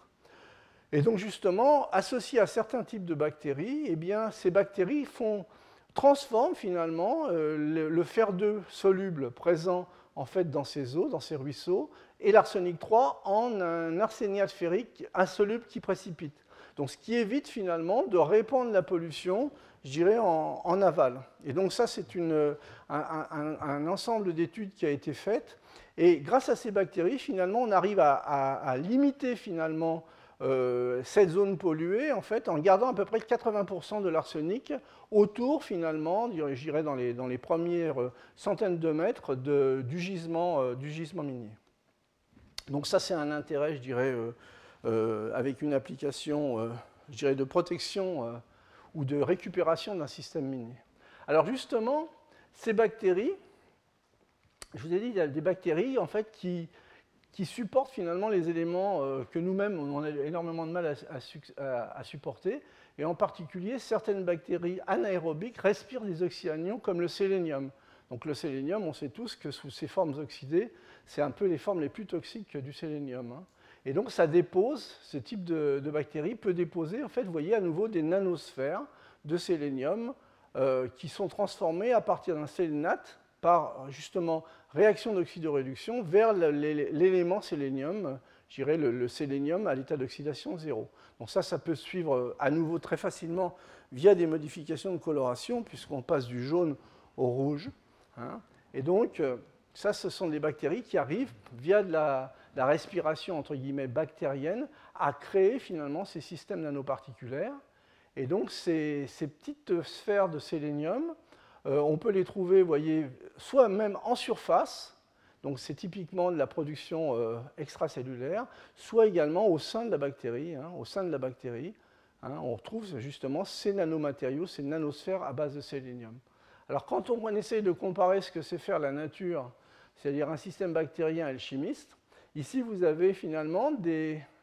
Et donc, justement, associés à certains types de bactéries, eh ces bactéries font, transforment finalement euh, le, le fer 2 soluble présent en fait dans ces eaux, dans ces ruisseaux, et l'arsenic 3 en un arséniate ferrique insoluble qui précipite. Donc ce qui évite finalement de répandre la pollution, je dirais, en, aval. Et donc ça, c'est un, ensemble d'études qui a été fait. Et grâce à ces bactéries, finalement, on arrive à, limiter finalement euh, cette zone polluée, en fait, en gardant à peu près 80% de l'arsenic autour, finalement, je dirais dans les, dans les premières centaines de mètres du, gisement, euh, du gisement minier. Donc ça, c'est un intérêt, je dirais, euh, euh, avec une application, euh, je dirais, de protection ou de récupération d'un système minier. Alors justement, ces bactéries, je vous ai dit, il y a des bactéries en fait qui, qui supportent finalement les éléments que nous-mêmes, on a énormément de mal à, supporter. Et en particulier, certaines bactéries anaérobiques respirent des oxyanions comme le sélénium. Donc le sélénium, on sait tous que sous ses formes oxydées, c'est un peu les formes les plus toxiques du sélénium. Hein. Et donc ça dépose, ce type de, bactérie peut déposer, en fait, vous voyez à nouveau des nanosphères de sélénium euh, qui sont transformées à partir d'un sélénate par justement réaction d'oxydoréduction vers l'élément sélénium, je dirais le, sélénium à l'état d'oxydation zéro. Donc ça, ça peut suivre euh, à nouveau très facilement via des modifications de coloration, puisqu'on passe du jaune au rouge. Hein. Et donc, euh, ça, ce sont des bactéries qui arrivent, via la, respiration entre guillemets bactérienne, à créer finalement ces systèmes nanoparticulaires. Et donc ces, petites sphères de sélénium, euh, on peut les trouver, voyez, soit même en surface, donc c'est typiquement de la production euh, extracellulaire, soit également au sein de la bactérie. Hein, au sein de la bactérie, hein, on retrouve justement ces nanomatériaux, ces nanosphères à base de sélénium. Alors quand on essaye de comparer ce que c'est faire la nature c'est-à-dire un système bactérien alchimiste. Ici, vous avez finalement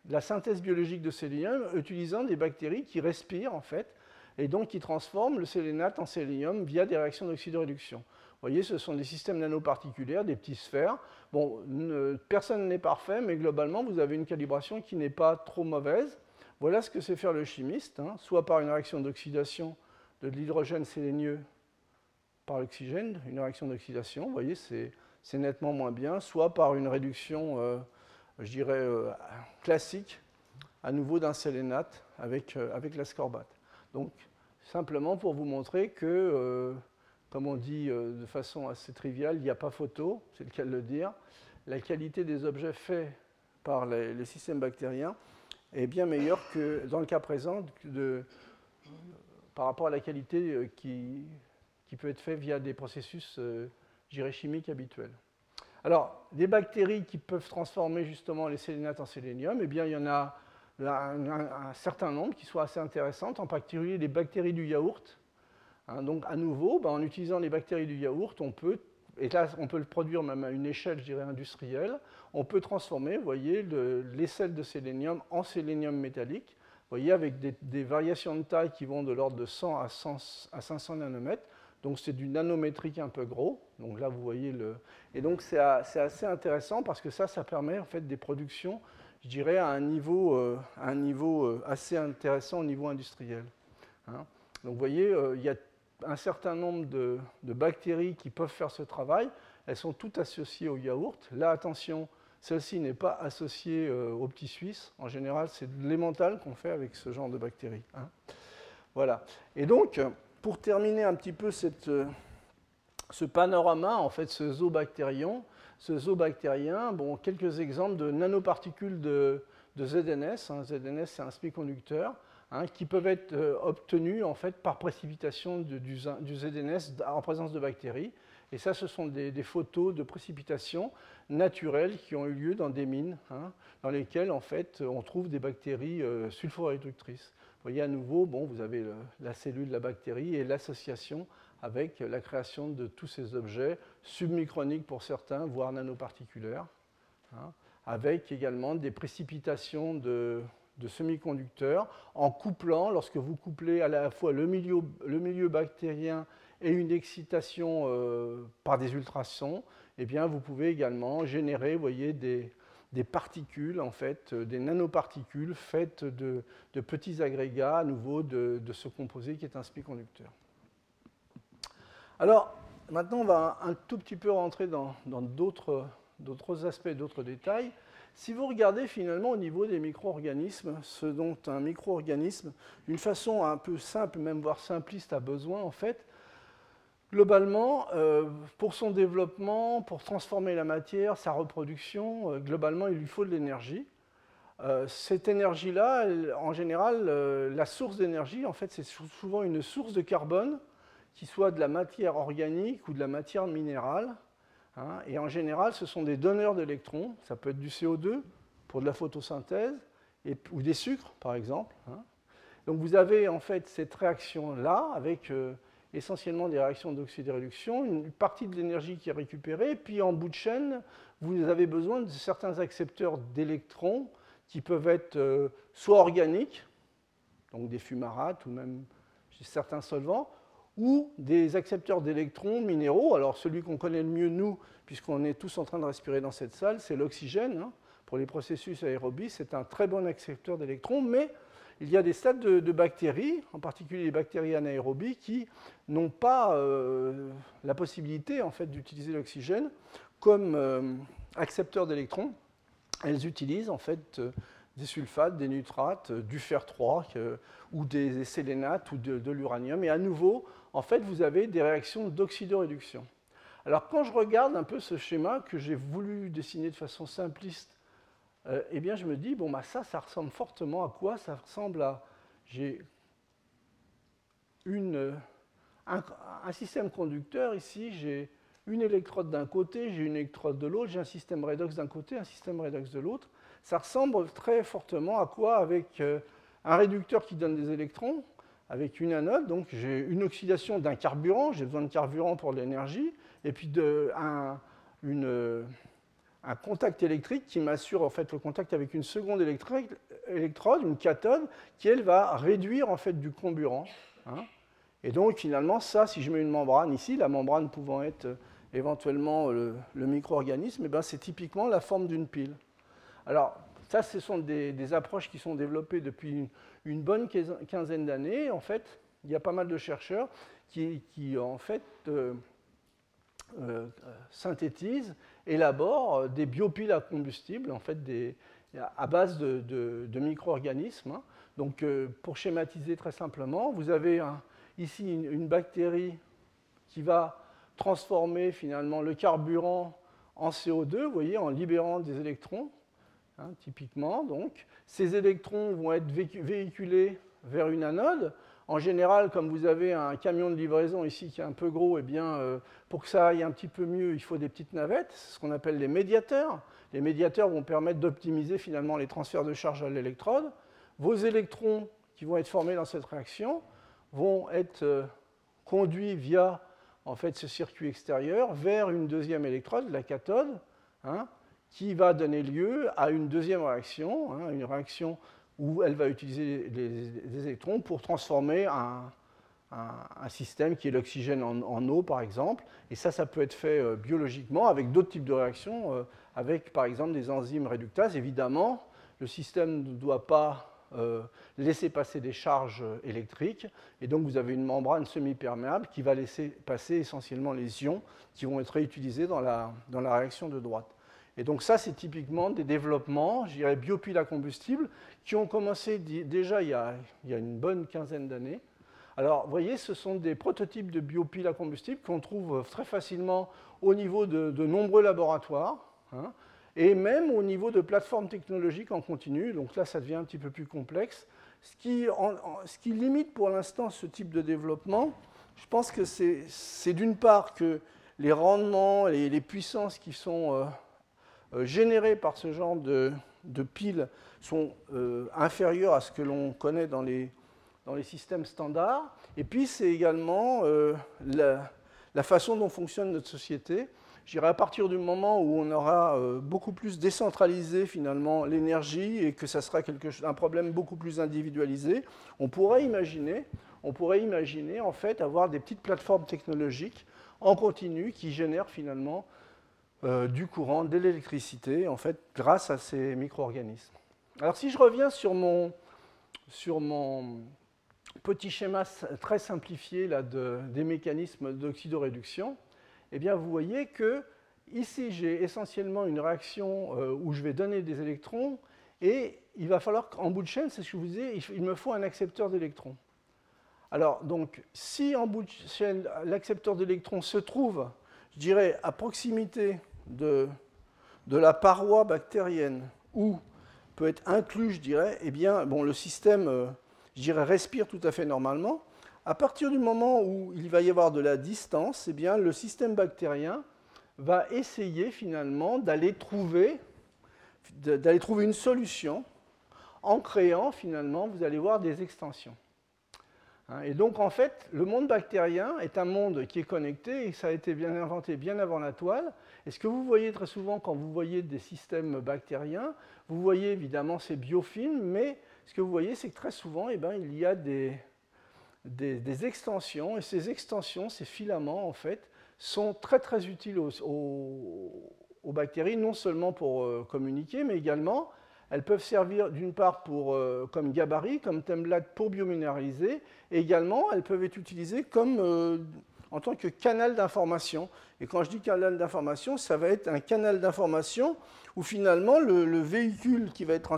la synthèse biologique de sélénium utilisant des bactéries qui respirent en fait et donc qui transforment le sélénate en sélénium via des réactions d'oxydoréduction. Vous voyez, ce sont des systèmes nanoparticulaires, des petites sphères. Bon, personne n'est parfait, mais globalement, vous avez une calibration qui n'est pas trop mauvaise. Voilà ce que sait faire le chimiste, hein, soit par une réaction d'oxydation de l'hydrogène sélénieux par l'oxygène, une réaction d'oxydation. Vous voyez, c'est nettement moins bien, soit par une réduction, euh, je dirais, euh, classique, à nouveau d'un sélénate avec, euh, avec l'ascorbate. Donc, simplement pour vous montrer que, comme on dit de façon assez triviale, il n'y a pas photo, c'est le cas de le dire, la qualité des objets faits par les, systèmes bactériens est bien meilleure que dans le cas présent par rapport à la qualité qui, qui peut être faite via des processus chimiques habituelles. Alors, des bactéries qui peuvent transformer justement les sélénates en sélénium, eh bien, il y en a un, certain nombre qui sont assez intéressantes, en particulier les bactéries du yaourt. Hein, donc, à nouveau, ben, en utilisant les bactéries du yaourt, on peut, et là, on peut le produire même à une échelle, je dirais, industrielle, on peut transformer, vous voyez, les sels de sélénium en sélénium métallique, vous voyez, avec des, variations de taille qui vont de l'ordre de 100 à, 100 à 500 nanomètres. Donc c'est du nanométrique un peu gros. Donc là, vous voyez le. Et donc c'est assez intéressant parce que ça, ça permet en fait des productions, je dirais, à un niveau, euh, euh, assez intéressant au niveau industriel. Hein. donc vous voyez, euh, il y a un certain nombre de, bactéries qui peuvent faire ce travail. Elles sont toutes associées au yaourt. Là, attention, celle-ci n'est pas associée au petit suisse. En général, c'est de l'emmental qu'on fait avec ce genre de bactéries. Hein. Voilà. Et donc, pour terminer un petit peu ce panorama, en fait, ce zoobactérien, ce zoobactérien, bon, quelques exemples de nanoparticules de, ZNS. Hein. ZNS, c'est un semi-conducteur. Hein, qui peuvent être euh, obtenus en fait, par précipitation du, ZNS en présence de bactéries. Et ça, ce sont des, photos de précipitation naturelles qui ont eu lieu dans des mines, hein, dans lesquelles en fait, on trouve des bactéries euh, sulforéductrices voyez à nouveau, bon, vous avez la cellule de la bactérie et l'association avec la création de tous ces objets submicroniques pour certains, voire nanoparticulaires, hein, avec également des précipitations de, semi-conducteurs en couplant, lorsque vous couplez à la fois le milieu, bactérien et une excitation euh, par des ultrasons, eh bien, vous pouvez également générer voyez, des, particules, en fait, euh, des nanoparticules faites de, petits agrégats, à nouveau, de, ce composé qui est un semi-conducteur. Alors, maintenant, on va un tout petit peu rentrer dans d'autres aspects, d'autres détails. Si vous regardez finalement au niveau des micro-organismes, ce dont un micro-organisme, d'une façon un peu simple, même voire simpliste, a besoin, en fait, Globalement, euh, pour son développement, pour transformer la matière, sa reproduction, euh, globalement, il lui faut de l'énergie. Euh, cette énergie-là, en général, la source d'énergie, en fait, c'est souvent une source de carbone, qui soit de la matière organique ou de la matière minérale. Hein. et en général, ce sont des donneurs d'électrons. Ça peut être du CO2 pour de la photosynthèse, ou des sucres, par exemple. Hein. Donc vous avez en fait cette réaction-là avec essentiellement des réactions d'oxydéréduction, une partie de l'énergie qui est récupérée, puis en bout de chaîne, vous avez besoin de certains accepteurs d'électrons qui peuvent être euh, soit organiques, donc des fumarates ou même certains solvants, ou des accepteurs d'électrons minéraux. Alors celui qu'on connaît le mieux, nous, puisqu'on est tous en train de respirer dans cette salle, c'est l'oxygène. Hein. Pour les processus aérobies, c'est un très bon accepteur d'électrons, mais il y a des stades de, bactéries, en particulier les bactéries anaérobies, qui n'ont pas euh, la possibilité en fait, d'utiliser l'oxygène comme euh, accepteur d'électrons. Elles utilisent en fait euh, des sulfates, des nitrates, du fer 3 ou des sélénates ou de, de l'uranium. Et à nouveau, en fait, vous avez des réactions d'oxydoréduction. Alors quand je regarde un peu ce schéma que j'ai voulu dessiner de façon simpliste euh, eh bien, je me dis, bon, bah, ça, ça ressemble fortement à quoi? Ça ressemble à. J'ai un, système conducteur ici, j'ai une électrode d'un côté, j'ai une électrode de l'autre, j'ai un système redox d'un côté, un système redox de l'autre. Ça ressemble très fortement à quoi Avec euh, un réducteur qui donne des électrons, avec une anode, donc j'ai une oxydation d'un carburant, j'ai besoin de carburant pour l'énergie, et puis de, un contact électrique qui m'assure en fait le contact avec une seconde électrode, une cathode, qui elle va réduire en fait du comburant. Hein. Et donc finalement ça, si je mets une membrane ici, la membrane pouvant être euh, éventuellement le, micro-organisme, eh ben, c'est typiquement la forme d'une pile. Alors ça, ce sont des, approches qui sont développées depuis une, bonne quinzaine d'années. En fait, il y a pas mal de chercheurs qui, en fait euh, euh, synthétisent élabore euh, des biopiles à combustible, en fait, à base de, micro-organismes. Hein. Donc, euh, pour schématiser très simplement, vous avez ici une, bactérie qui va transformer finalement le carburant en CO2, vous voyez, en libérant des électrons, hein, typiquement. Donc, ces électrons vont être véhiculés vers une anode. En général, comme vous avez un camion de livraison ici qui est un peu gros, eh bien, euh, pour que ça aille un petit peu mieux, il faut des petites navettes, ce qu'on appelle les médiateurs. Les médiateurs vont permettre d'optimiser finalement les transferts de charge à l'électrode. Vos électrons qui vont être formés dans cette réaction vont être euh, conduits via en fait, ce circuit extérieur vers une deuxième électrode, la cathode, hein, qui va donner lieu à une deuxième réaction, hein, une réaction où elle va utiliser les, électrons pour transformer un, système qui est l'oxygène en, eau, par exemple. Et ça, ça peut être fait euh, biologiquement avec d'autres types de réactions, euh, avec par exemple des enzymes réductases. Évidemment, le système ne doit pas euh, laisser passer des charges électriques, et donc vous avez une membrane semi-perméable qui va laisser passer essentiellement les ions qui vont être réutilisés dans la, dans la réaction de droite. Et donc ça, c'est typiquement des développements, je dirais, biopiles à combustible, qui ont commencé déjà il y a, une bonne quinzaine d'années. Alors, vous voyez, ce sont des prototypes de biopiles à combustible qu'on trouve très facilement au niveau de, nombreux laboratoires, hein, et même au niveau de plateformes technologiques en continu. Donc là, ça devient un petit peu plus complexe. Ce qui, limite pour l'instant ce type de développement, je pense que c'est d'une part que les rendements les puissances qui sont... Euh, euh, générés par ce genre de, piles sont euh, inférieurs à ce que l'on connaît dans les, systèmes standards. Et puis, c'est également euh, la, façon dont fonctionne notre société. Je dirais à partir du moment où on aura beaucoup plus décentralisé finalement l'énergie et que ça sera quelque chose, un problème beaucoup plus individualisé, on pourrait imaginer, on pourrait imaginer en fait avoir des petites plateformes technologiques en continu qui génèrent finalement euh, du courant, de l'électricité, en fait, grâce à ces micro-organismes. Alors si je reviens sur mon, sur mon petit schéma très simplifié là, de, des mécanismes d'oxydoréduction, eh bien vous voyez que ici j'ai essentiellement une réaction euh, où je vais donner des électrons et il va falloir qu'en bout de chaîne, c'est ce que je vous disais, il me faut un accepteur d'électrons. Alors donc si en bout de chaîne l'accepteur d'électrons se trouve je dirais, à proximité de, la paroi bactérienne, où peut être inclus, je dirais, eh bien, le système, euh, je dirais, respire tout à fait normalement. À partir du moment où il va y avoir de la distance, eh bien, le système bactérien va essayer finalement d'aller trouver, d'aller trouver une solution en créant finalement, vous allez voir, des extensions. Hein, et donc, en fait, le monde bactérien est un monde qui est connecté et ça a été bien inventé bien avant la toile. Et ce que vous voyez très souvent quand vous voyez des systèmes bactériens, vous voyez évidemment ces biofilms, mais ce que vous voyez, c'est que très souvent, eh ben, il y a des, extensions. Et ces extensions, ces filaments, en fait, sont très très utiles aux, bactéries, non seulement pour euh, communiquer, mais également elles peuvent servir d'une part euh, comme gabarit, comme template pour biominéraliser, et également elles peuvent être utilisées comme, euh, en tant que canal d'information. Et quand je dis canal d'information, ça va être un canal d'information où finalement le, véhicule qui va être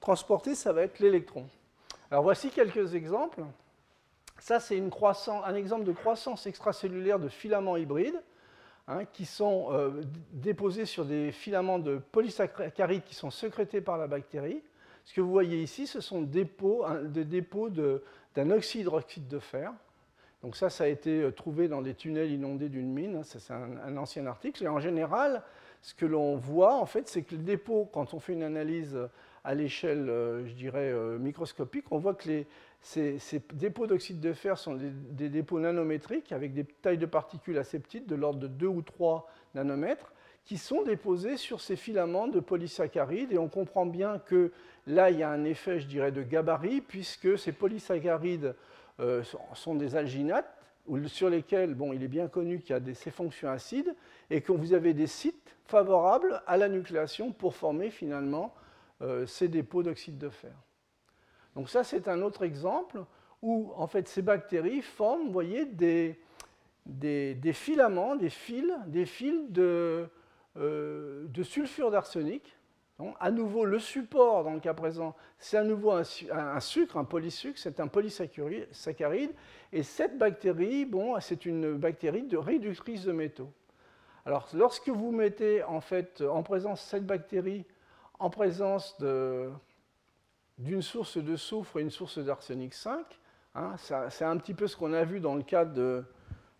transporté, ça va être l'électron. Alors voici quelques exemples. Ça, c'est un exemple de croissance extracellulaire de filaments hybrides. Hein, qui sont euh, déposés sur des filaments de polysaccharides qui sont sécrétés par la bactérie. Ce que vous voyez ici, ce sont des dépôts, dépôts d'un oxydroxyde de fer. Donc ça, ça a été euh, trouvé dans des tunnels inondés d'une mine. Hein, c'est un, ancien article. Et en général, ce que l'on voit, en fait, c'est que les dépôts, quand on fait une analyse à l'échelle, euh, je dirais, microscopique, on voit que les, ces, dépôts d'oxyde de fer sont des, dépôts nanométriques avec des tailles de particules assez petites, de l'ordre de 2 ou 3 nanomètres, qui sont déposés sur ces filaments de polysaccharides. Et on comprend bien que là, il y a un effet, je dirais, de gabarit, puisque ces polysaccharides euh, sont des alginates, sur lesquels bon, il est bien connu qu'il y a des, ces fonctions acides, et que vous avez des sites favorables à la nucléation pour former finalement euh, ces dépôts d'oxyde de fer. Donc ça, c'est un autre exemple où, en fait, ces bactéries forment, vous voyez, des, filaments, des fils, des fils de, euh, sulfure d'arsenic. À nouveau, le support, dans le cas présent, c'est à nouveau un, sucre, un polysucre, c'est un polysaccharide. Et cette bactérie, bon, c'est une bactérie de réductrice de métaux. Alors, lorsque vous mettez en fait en présence cette bactérie en présence de, d'une source de soufre et une source d'arsenic 5, Hein. c'est un petit peu ce qu'on a vu dans le cadre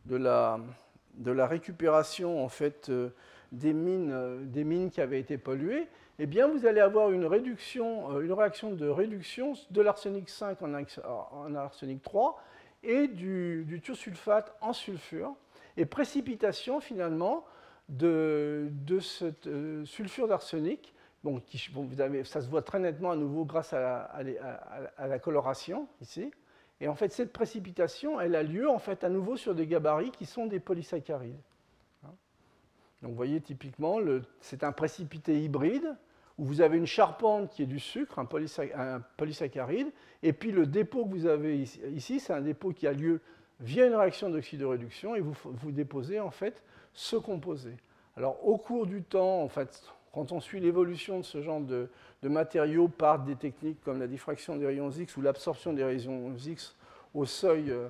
de, la, récupération en fait, euh, des, mines, euh, mines qui avaient été polluées. Eh bien, vous allez avoir une, une réaction de réduction de l'arsenic 5 en, en, arsenic 3 et du, du thiosulfate en sulfure, et précipitation finalement de, de ce sulfure d'arsenic Avez, ça se voit très nettement à nouveau grâce à la, coloration ici. Et en fait, cette précipitation, elle a lieu en fait à nouveau sur des gabarits qui sont des polysaccharides. Hein. Donc vous voyez typiquement, c'est un précipité hybride où vous avez une charpente qui est du sucre, un, polysaccharide, et puis le dépôt que vous avez ici, c'est un dépôt qui a lieu via une réaction d'oxydoréduction et vous, vous déposez en fait ce composé. Alors au cours du temps, en fait, quand on suit l'évolution de ce genre de, matériaux par des techniques comme la diffraction des rayons X ou l'absorption des rayons X au seuil, euh,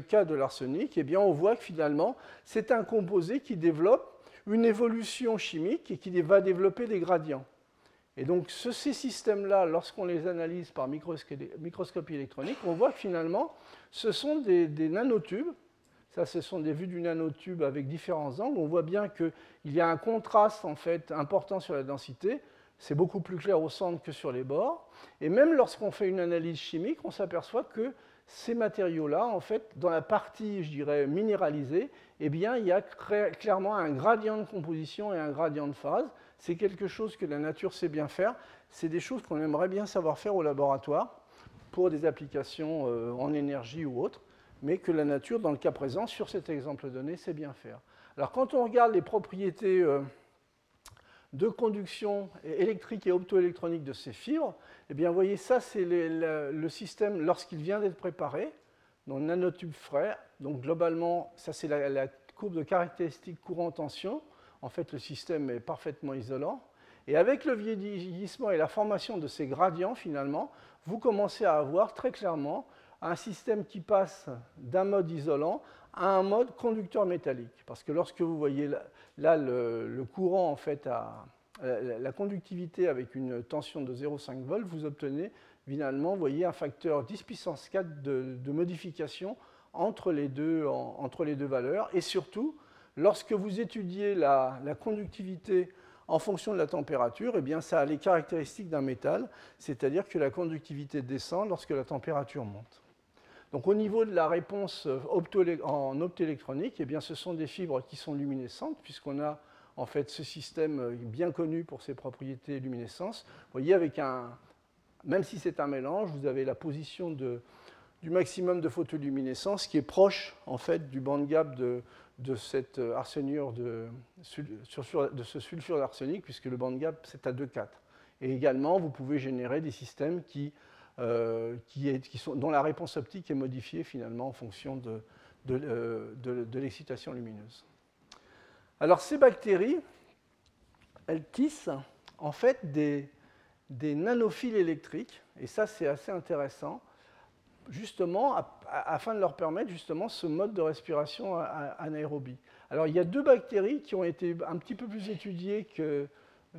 K de l'arsenic, eh on voit que finalement, c'est un composé qui développe une évolution chimique et qui va développer des gradients. Et donc ces systèmes-là, lorsqu'on les analyse par microscopie électronique, on voit que finalement, ce sont des nanotubes ça, ce sont des vues du nanotube avec différents angles. On voit bien qu'il y a un contraste en fait important sur la densité. C'est beaucoup plus clair au centre que sur les bords. Et même lorsqu'on fait une analyse chimique, on s'aperçoit que ces matériaux-là, en fait, dans la partie, je dirais, minéralisée, eh il y a clairement un gradient de composition et un gradient de phase. C'est quelque chose que la nature sait bien faire. C'est des choses qu'on aimerait bien savoir faire au laboratoire pour des applications euh, en énergie ou autres mais que la nature, dans le cas présent, sur cet exemple donné, sait bien faire. Alors quand on regarde les propriétés euh, de conduction électrique et optoélectronique de ces fibres, eh bien, vous voyez, ça, c'est le, système lorsqu'il vient d'être préparé, donc nanotube frais. Donc, globalement, ça, c'est la, la, courbe de caractéristiques courant-tension. En fait, le système est parfaitement isolant. Et avec le vieillissement et la formation de ces gradients, finalement, vous commencez à avoir très clairement un système qui passe d'un mode isolant à un mode conducteur métallique. Parce que lorsque vous voyez là, le, courant, en fait, la, conductivité avec une tension de 0,5 volts, vous obtenez finalement, voyez, un facteur 10 puissance 4 de, modification entre les, deux, entre les deux valeurs. Et surtout, lorsque vous étudiez la, la conductivité en fonction de la température, eh bien, ça a les caractéristiques d'un métal, c'est-à-dire que la conductivité descend lorsque la température monte. Donc au niveau de la réponse euh, en optoélectronique, eh bien, ce sont des fibres qui sont luminescentes, puisqu'on a en fait ce système euh, bien connu pour ses propriétés luminescence. Vous voyez, avec un, même si c'est un mélange, vous avez la position de, du maximum de photoluminescence qui est proche en fait du band gap de, de euh, de, de ce sulfure d'arsenic, puisque le band gap c'est à 2,4. Et également, vous pouvez générer des systèmes qui euh, qui sont, dont la réponse optique est modifiée finalement en fonction de, de, euh, l'excitation lumineuse. Alors ces bactéries, elles tissent en fait des, des nanophiles électriques, et ça c'est assez intéressant, justement afin de leur permettre justement ce mode de respiration anaérobie. Alors il y a deux bactéries qui ont été un petit peu plus étudiées que,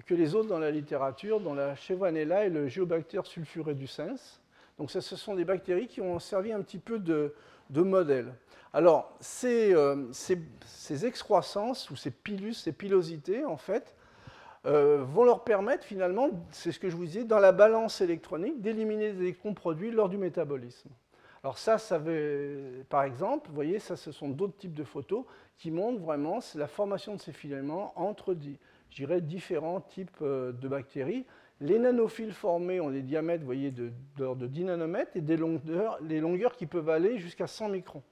que les autres dans la littérature, dont la Chevronella et le Geobacter sulfureduscens. Donc ce sont des bactéries qui ont servi un petit peu de, modèle. Alors ces, euh, ces, excroissances ou ces pilus, ces pilosités, en fait, euh, vont leur permettre finalement, c'est ce que je vous disais, dans la balance électronique, d'éliminer des électrons produits lors du métabolisme. Alors ça, ça veut, par exemple, vous voyez, ça, ce sont d'autres types de photos qui montrent vraiment la formation de ces filaments entre je dirais, différents types euh, de bactéries. Les nanophiles formés ont des diamètres voyez, de, de 10 nanomètres et des longueurs, les longueurs qui peuvent aller jusqu'à 100 microns.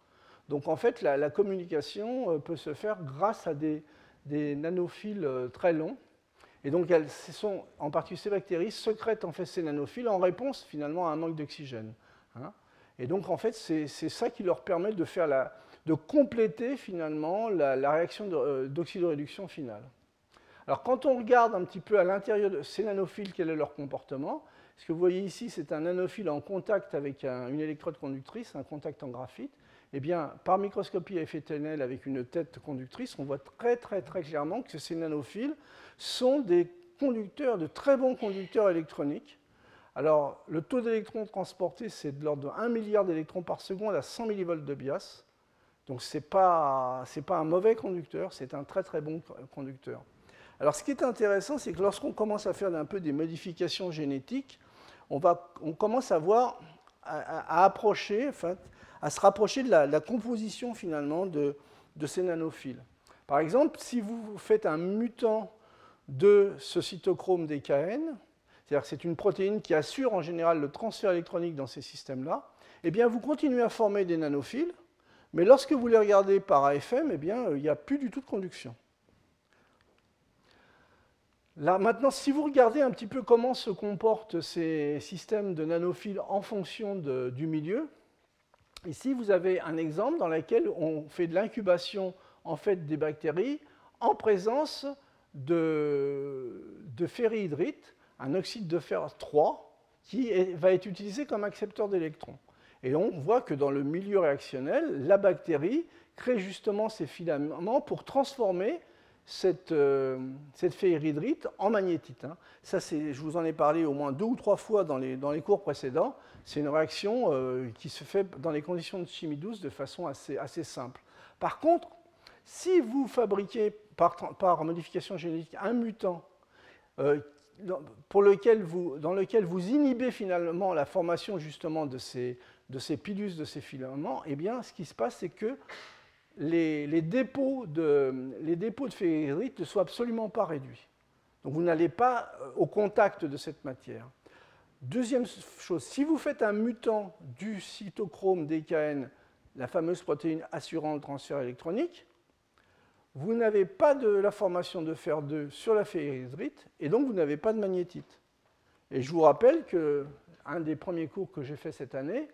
Donc en fait, la, communication euh, peut se faire grâce à des, nanophiles euh, très longs. Et donc, elles, sont, en particulier ces bactéries, secrètent en fait ces nanophiles en réponse finalement à un manque d'oxygène. Hein. Et donc, en fait, c'est ça qui leur permet de, faire la, de compléter finalement la réaction d'oxydoréduction finale. Alors quand on regarde un petit peu à l'intérieur de ces nanophiles, quel est leur comportement, ce que vous voyez ici, c'est un nanophile en contact avec une électrode conductrice, un contact en graphite. Eh bien, par microscopie à effet Tunnel avec une tête conductrice, on voit très très très clairement que ces nanophiles sont des conducteurs, de très bons conducteurs électroniques, Alors, le taux d'électrons transportés, c'est de l'ordre de 1 milliard d'électrons par seconde à 100 millivolts de bias. Donc, ce n'est pas, pas un mauvais conducteur, c'est un très très bon conducteur. Alors, ce qui est intéressant, c'est que lorsqu'on commence à faire un peu des modifications génétiques, on, commence à voir, à, approcher, à se rapprocher de la, composition finalement de, ces nanophiles. Par exemple, si vous faites un mutant de ce cytochrome DKN, c'est-à-dire que c'est une protéine qui assure en général le transfert électronique dans ces systèmes-là, eh bien vous continuez à former des nanophiles, mais lorsque vous les regardez par AFM, eh bien il n'y a plus du tout de conduction. Maintenant, si vous regardez un petit peu comment se comportent ces systèmes de nanophiles en fonction du milieu, ici vous avez un exemple dans lequel on fait de l'incubation en fait des bactéries en présence de, de ferrihydrite, un oxyde de fer 3, qui va être utilisé comme accepteur d'électrons. Et on voit que dans le milieu réactionnel, la bactérie crée justement ces filaments pour transformer cette, euh, en magnétite. Hein. Ça, je vous en ai parlé au moins deux ou trois fois dans les, cours précédents. C'est une réaction euh, qui se fait dans les conditions de chimie douce de façon assez, simple. Par contre, si vous fabriquez par, modification génétique un mutant euh, pour lequel vous, dans lequel vous inhibez finalement la formation justement de ces, de pilus, de ces filaments, eh bien, ce qui se passe, c'est que les, dépôts de, les dépôts de ferrite ne soient absolument pas réduits. Donc vous n'allez pas euh, au contact de cette matière. Deuxième chose, si vous faites un mutant du cytochrome DKN, la fameuse protéine assurant le transfert électronique, vous n'avez pas de la formation de fer 2 sur la ferrihydrite et donc vous n'avez pas de magnétite. Et je vous rappelle que un des premiers cours que j'ai fait cette année,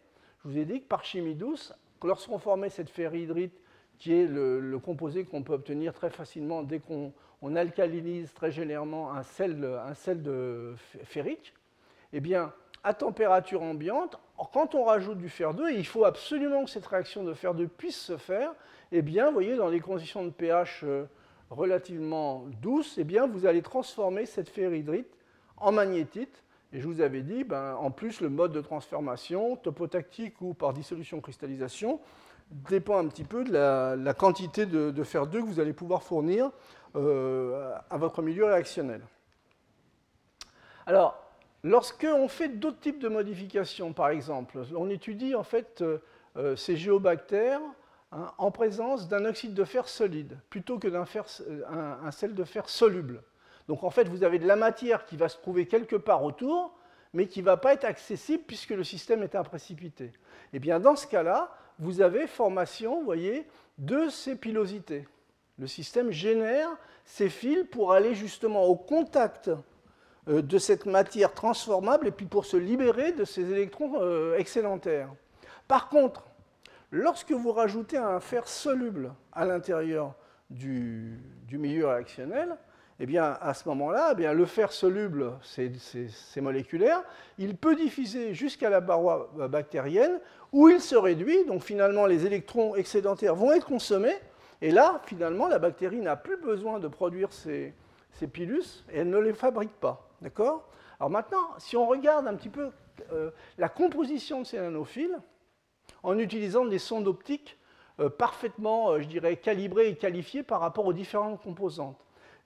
je vous ai dit que par chimie douce, lorsqu'on formait cette ferrihydrite, qui est le, composé qu'on peut obtenir très facilement dès qu'on alcalinise très généralement un sel, un sel de ferrique, eh bien, à température ambiante, quand on rajoute du fer 2, et il faut absolument que cette réaction de fer 2 puisse se faire, eh bien, vous voyez, dans des conditions de pH euh, relativement douces, eh bien, vous allez transformer cette ferrihydrite en magnétite. Et je vous avais dit, ben, en plus, le mode de transformation, topotactique ou par dissolution cristallisation, dépend un petit peu de la, quantité de, fer 2 que vous allez pouvoir fournir euh, à votre milieu réactionnel. Alors, lorsqu'on fait d'autres types de modifications, par exemple, on étudie en fait euh, ces géobactères Hein, en présence d'un oxyde de fer solide, plutôt que d'un un, sel de fer soluble. Donc en fait, vous avez de la matière qui va se trouver quelque part autour, mais qui ne va pas être accessible puisque le système est un précipité. Et eh bien dans ce cas-là, vous avez formation, voyez, de ces pilosités. Le système génère ces fils pour aller justement au contact euh, de cette matière transformable et puis pour se libérer de ces électrons euh, excédentaires. Par contre, Lorsque vous rajoutez un fer soluble à l'intérieur du, milieu réactionnel, eh bien, à ce moment-là, eh le fer soluble, c'est moléculaire, il peut diffuser jusqu'à la paroi bactérienne où il se réduit, donc finalement les électrons excédentaires vont être consommés, et là, finalement, la bactérie n'a plus besoin de produire ces, pilus et elle ne les fabrique pas. D'accord? Alors maintenant, si on regarde un petit peu euh, la composition de ces nanophiles, en utilisant des sondes optiques euh, parfaitement, euh, je dirais, calibrées et qualifiées par rapport aux différentes composantes.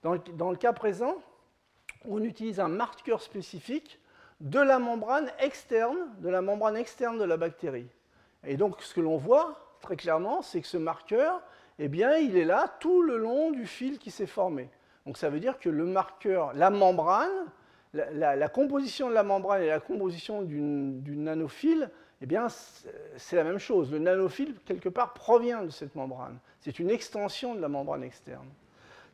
Dans le, cas présent, on utilise un marqueur spécifique de la membrane externe, de la membrane externe de la bactérie. Et donc, ce que l'on voit très clairement, c'est que ce marqueur, eh bien, il est là tout le long du fil qui s'est formé. Donc, ça veut dire que le marqueur, la membrane, la, composition de la membrane et la composition d'une nanophile eh bien, c'est la même chose. Le nanophile, quelque part, provient de cette membrane. C'est une extension de la membrane externe.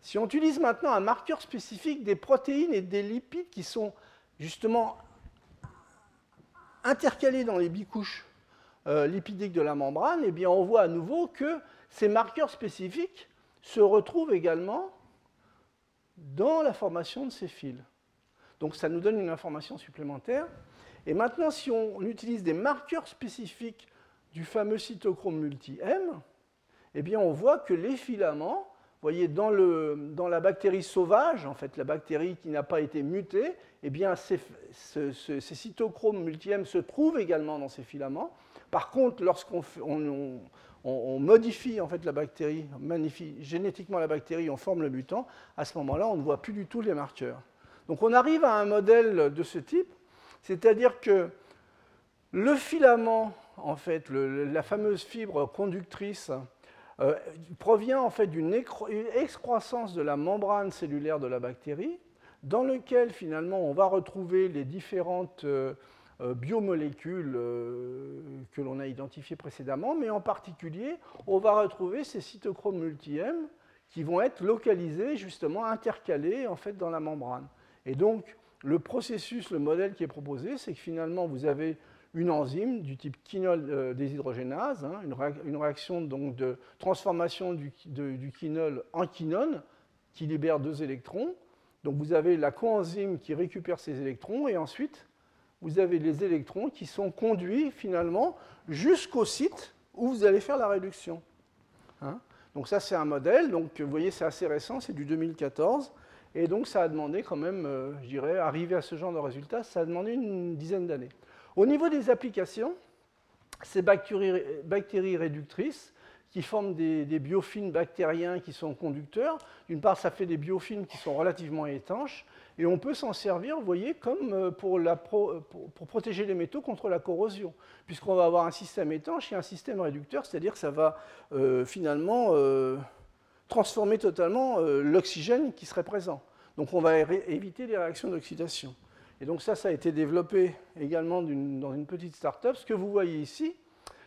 Si on utilise maintenant un marqueur spécifique des protéines et des lipides qui sont justement intercalés dans les bicouches euh, lipidiques de la membrane, eh bien, on voit à nouveau que ces marqueurs spécifiques se retrouvent également dans la formation de ces fils. Donc ça nous donne une information supplémentaire. Et maintenant, si on utilise des marqueurs spécifiques du fameux cytochrome multi-M, eh bien, on voit que les filaments voyez, dans, le, dans, la bactérie sauvage, en fait, la bactérie qui n'a pas été mutée, eh bien, ces, ces, cytochromes multi-M se trouvent également dans ces filaments. Par contre, lorsqu'on on, on, modifie en fait la bactérie, magnifie génétiquement la bactérie, on forme le mutant, à ce moment-là, on ne voit plus du tout les marqueurs. Donc on arrive à un modèle de ce type, c'est-à-dire que le filament, en fait, la fameuse fibre conductrice, euh, provient en fait d'une excroissance de la membrane cellulaire de la bactérie, dans lequel finalement on va retrouver les différentes euh, euh, biomolécules que l'on a identifiées précédemment, mais en particulier on va retrouver ces cytochromes multi-M qui vont être localisés, justement intercalés en fait dans la membrane. Et donc le processus, le modèle qui est proposé, c'est que finalement vous avez une enzyme du type quinol euh, déshydrogénase, hein, une, réaction donc de transformation du, quinol en quinone qui libère deux électrons. Donc vous avez la coenzyme qui récupère ces électrons et ensuite vous avez les électrons qui sont conduits finalement jusqu'au site où vous allez faire la réduction. Hein. donc ça c'est un modèle, donc vous voyez c'est assez récent, c'est du 2014. Et donc ça a demandé quand même, euh, je dirais, arriver à ce genre de résultat, ça a demandé une dizaine d'années. Au niveau des applications, ces bactéries, réductrices qui forment des, biofilms bactériens qui sont conducteurs, d'une part, ça fait des biofilms qui sont relativement étanches, et on peut s'en servir, vous voyez, comme euh, pour, protéger les métaux contre la corrosion, puisqu'on va avoir un système étanche et un système réducteur, c'est-à-dire que ça va euh, finalement euh, transformer totalement l'oxygène qui serait présent. Donc on va éviter les réactions d'oxydation. Et donc ça, ça a été développé également dans une petite start-up. Ce que vous voyez ici,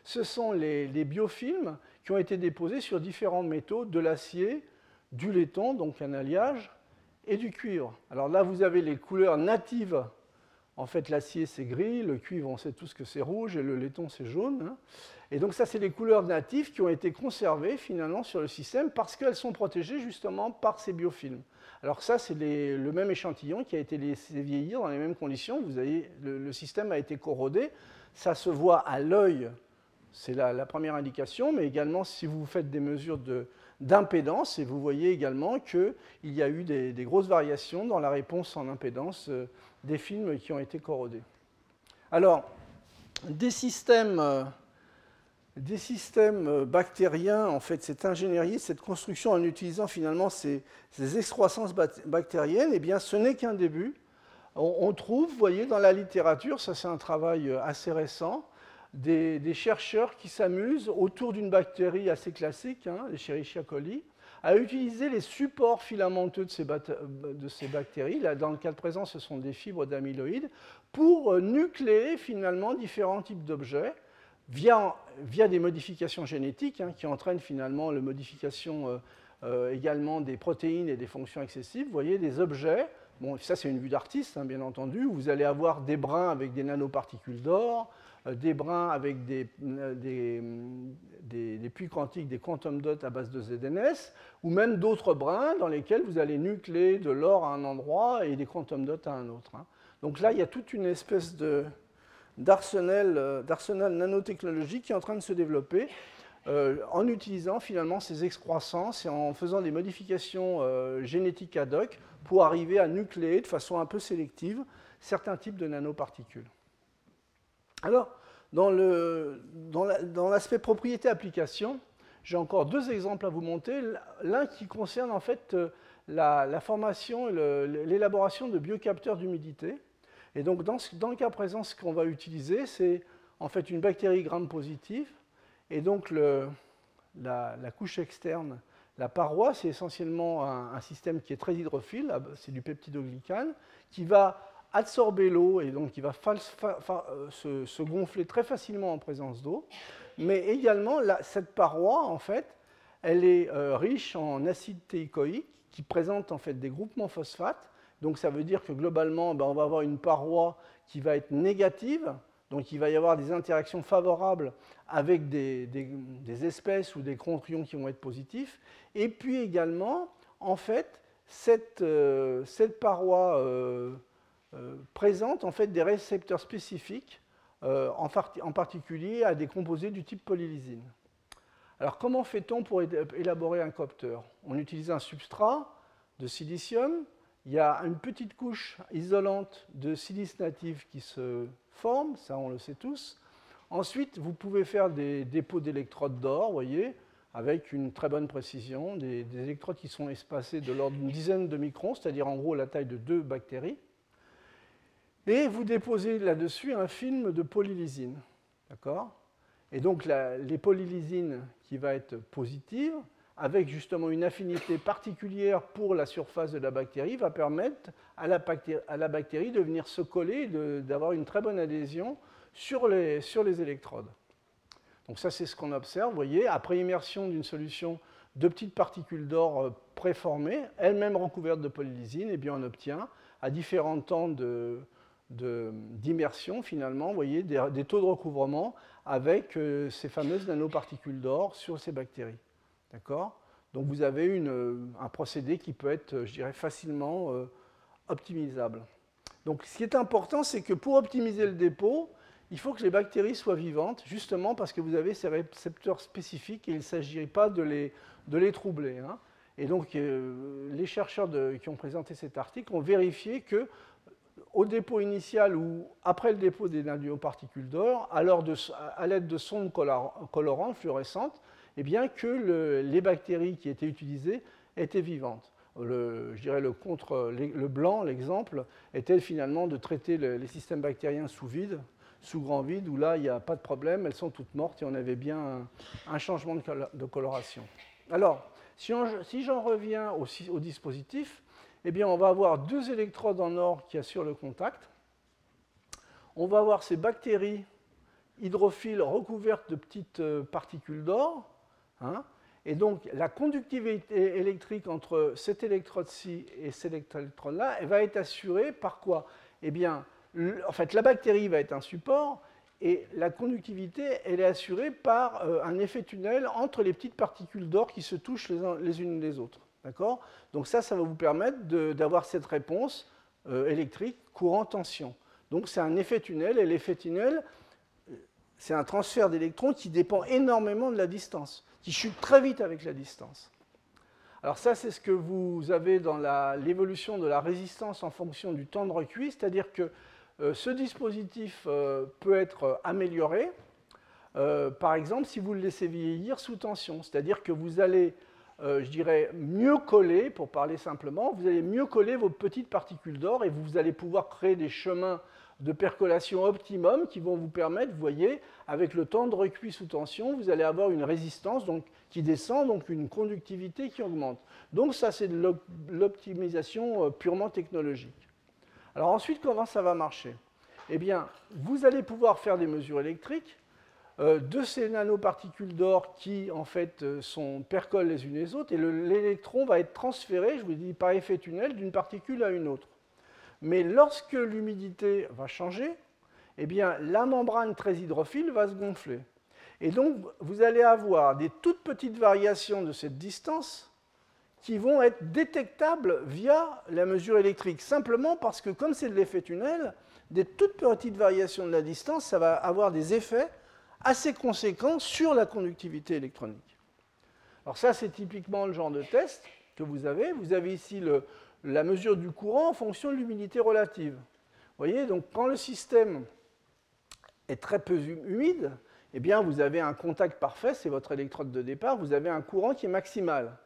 ce sont les, biofilms qui ont été déposés sur différents métaux, de l'acier, du laiton, donc un alliage, et du cuivre. Alors là, vous avez les couleurs natives. En fait, l'acier, c'est gris, le cuivre, on sait tous que c'est rouge, et le laiton, c'est jaune. Hein. Et donc ça, c'est les couleurs natives qui ont été conservées finalement sur le système parce qu'elles sont protégées justement par ces biofilms. Alors ça, c'est le même échantillon qui a été laissé vieillir dans les mêmes conditions. Vous le, système a été corrodé. Ça se voit à l'œil, c'est la, première indication, mais également si vous faites des mesures d'impédance, et vous voyez également qu'il y a eu des, grosses variations dans la réponse en impédance euh, des films qui ont été corrodés. Alors, des systèmes... Euh, des systèmes euh, bactériens, en fait, cette ingénierie, cette construction en utilisant finalement ces, excroissances bactériennes, eh bien, ce n'est qu'un début. On, trouve, vous voyez, dans la littérature, ça c'est un travail euh, assez récent, des, chercheurs qui s'amusent autour d'une bactérie assez classique, hein, les coli, à utiliser les supports filamenteux de ces, ces, bactéries, là, dans le cas présent, ce sont des fibres d'amyloïdes, pour euh, nucléer finalement différents types d'objets via, des modifications génétiques hein, qui entraînent finalement la modification euh, euh, également des protéines et des fonctions excessives. Vous voyez des objets, bon, ça c'est une vue d'artiste hein, bien entendu, vous allez avoir des brins avec des nanoparticules d'or, euh, des brins avec des, des, puits quantiques, des quantum dots à base de ZNS, ou même d'autres brins dans lesquels vous allez nucléer de l'or à un endroit et des quantum dots à un autre. Hein. Donc là, il y a toute une espèce de, d'arsenal nanotechnologique qui est en train de se développer euh, en utilisant finalement ces excroissances et en faisant des modifications euh, génétiques ad hoc pour arriver à nucléer de façon un peu sélective certains types de nanoparticules. Alors, dans l'aspect propriété application, j'ai encore deux exemples à vous montrer. L'un qui concerne en fait la, la formation et l'élaboration de biocapteurs d'humidité. Et donc, dans, le cas présent, ce qu'on va utiliser, c'est en fait une bactérie gram-positive. Et donc, la, couche externe, la paroi, c'est essentiellement un, système qui est très hydrophile, c'est du peptidoglycane, qui va absorber l'eau et donc qui va euh, se, gonfler très facilement en présence d'eau. Mais également, cette paroi, en fait, elle est euh, riche en acide théicoïque qui présente en fait des groupements phosphates donc ça veut dire que globalement, ben, on va avoir une paroi qui va être négative, donc il va y avoir des interactions favorables avec des, espèces ou des contrions qui vont être positifs. Et puis également, en fait, cette, euh, paroi euh, euh, présente en fait des récepteurs spécifiques, en, en, particulier à des composés du type polylysine. Alors comment fait-on pour élaborer un coopteur? On utilise un substrat de silicium, il y a une petite couche isolante de silice natif qui se forme, ça on le sait tous. Ensuite, vous pouvez faire des dépôts d'électrodes d'or, voyez, avec une très bonne précision, des, électrodes qui sont espacées de l'ordre d'une dizaine de microns, c'est-à-dire en gros la taille de deux bactéries. Et vous déposez là-dessus un film de polylysine. D'accord? Et donc les polylysines qui va être positive, avec justement une affinité particulière pour la surface de la bactérie, va permettre à la bactérie, de venir se coller, d'avoir une très bonne adhésion sur les, électrodes. Donc ça, c'est ce qu'on observe. Vous voyez, après immersion d'une solution de petites particules d'or euh, préformées, elles-mêmes recouvertes de polylysine, et eh bien on obtient à différents temps d'immersion, finalement, vous voyez, des, taux de recouvrement avec euh, ces fameuses nanoparticules d'or sur ces bactéries. D'accord? Donc vous avez une, un procédé qui peut être, je dirais, facilement euh, optimisable. Donc ce qui est important, c'est que pour optimiser le dépôt, il faut que les bactéries soient vivantes, justement parce que vous avez ces récepteurs spécifiques et il ne s'agit pas de les, de les troubler. Hein. Et donc, euh, les chercheurs qui ont présenté cet article ont vérifié que au dépôt initial ou après le dépôt des nanoparticules d'or, à l'aide de sondes colorantes fluorescentes, eh bien que les bactéries qui étaient utilisées étaient vivantes. Le, je dirais le, blanc, l'exemple, était finalement de traiter les systèmes bactériens sous vide, sous grand vide, où là, il n'y a pas de problème, elles sont toutes mortes et on avait bien un, changement de, coloration. Alors, si, j'en reviens au, au, dispositif, eh bien, on va avoir deux électrodes en or qui assurent le contact. On va avoir ces bactéries hydrophiles recouvertes de petites euh, particules d'or. Hein. et donc, la conductivité électrique entre cette électrode-ci et cette électrode-là, elle va être assurée par quoi? Eh bien, en fait, la bactérie va être un support et la conductivité, elle est assurée par euh, un effet tunnel entre les petites particules d'or qui se touchent les, unes les autres. D'accord? Donc ça, ça va vous permettre d'avoir cette réponse euh, électrique courant-tension. Donc c'est un effet tunnel et l'effet tunnel, c'est un transfert d'électrons qui dépend énormément de la distance, qui chute très vite avec la distance. Alors ça, c'est ce que vous avez dans l'évolution de la résistance en fonction du temps de recuit, c'est-à-dire que euh, ce dispositif euh, peut être amélioré, euh, par exemple, si vous le laissez vieillir sous tension, c'est-à-dire que vous allez, je dirais, mieux coller, pour parler simplement, vous allez mieux coller vos petites particules d'or et vous allez pouvoir créer des chemins de percolation optimum qui vont vous permettre, vous voyez, avec le temps de recuit sous tension, vous allez avoir une résistance donc, qui descend, donc une conductivité qui augmente. Donc ça, c'est l'optimisation purement technologique. Alors ensuite, comment ça va marcher? Eh bien, vous allez pouvoir faire des mesures électriques euh, de ces nanoparticules d'or qui, en fait, euh, sont, percolent les unes les autres, et l'électron va être transféré, je vous dis, par effet tunnel, d'une particule à une autre. Mais lorsque l'humidité va changer, eh bien, la membrane très hydrophile va se gonfler. Et donc, vous allez avoir des toutes petites variations de cette distance qui vont être détectables via la mesure électrique, simplement parce que comme c'est de l'effet tunnel, des toutes petites variations de la distance, ça va avoir des effets assez conséquents sur la conductivité électronique. Alors ça, c'est typiquement le genre de test que vous avez. Vous avez ici la mesure du courant en fonction de l'humidité relative. Vous voyez, donc quand le système est très peu humide, eh bien, vous avez un contact parfait, c'est votre électrode de départ, vous avez un courant qui est maximal.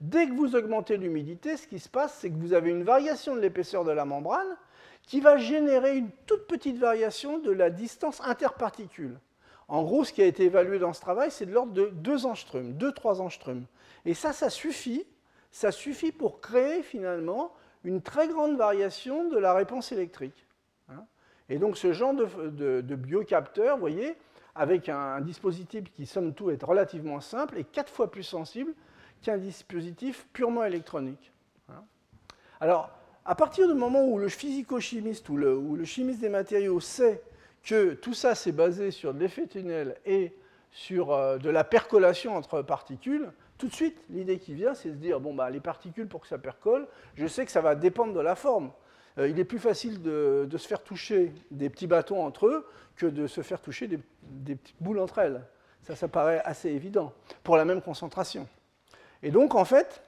Dès que vous augmentez l'humidité, ce qui se passe, c'est que vous avez une variation de l'épaisseur de la membrane qui va générer une toute petite variation de la distance interparticule. En gros, ce qui a été évalué dans ce travail, c'est de l'ordre de 2 angstroms, 2-3 angstroms. Et ça, ça suffit, ça suffit pour créer finalement une très grande variation de la réponse électrique. Hein. Et donc ce genre de, biocapteur, vous voyez, avec un, dispositif qui, somme toute, est relativement simple et quatre fois plus sensible qu'un dispositif purement électronique. Hein. Alors, à partir du moment où le physico-chimiste ou le, ou le, chimiste des matériaux sait que tout ça c'est basé sur de l'effet tunnel et sur euh, de la percolation entre particules, tout de suite, l'idée qui vient, c'est de se dire, bon, bah, les particules, pour que ça percole, je sais que ça va dépendre de la forme. Euh, il est plus facile de, se faire toucher des petits bâtons entre eux que de se faire toucher des petites boules entre elles. Ça, ça paraît assez évident, pour la même concentration. Et donc, en fait,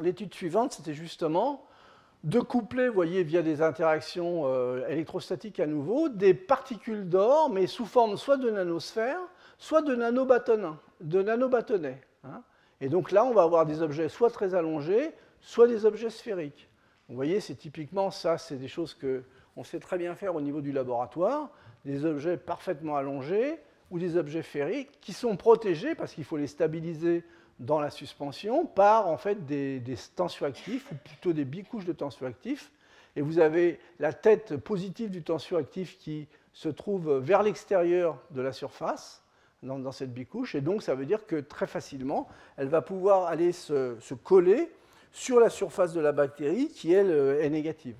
l'étude suivante, c'était justement de coupler, vous voyez, via des interactions euh, électrostatiques à nouveau, des particules d'or, mais sous forme soit de nanosphères, soit de nanobâtonnets. De nanobâtonnets hein. Et donc là, on va avoir des objets soit très allongés, soit des objets sphériques. Vous voyez, c'est typiquement ça, c'est des choses qu'on sait très bien faire au niveau du laboratoire, des objets parfaitement allongés ou des objets sphériques qui sont protégés parce qu'il faut les stabiliser dans la suspension par en fait des, des tensioactifs ou plutôt des bicouches de tensioactifs. Et vous avez la tête positive du tensioactif qui se trouve vers l'extérieur de la surface dans, cette bicouche. Et donc ça veut dire que très facilement, elle va pouvoir aller se, coller sur la surface de la bactérie qui, elle, est négative.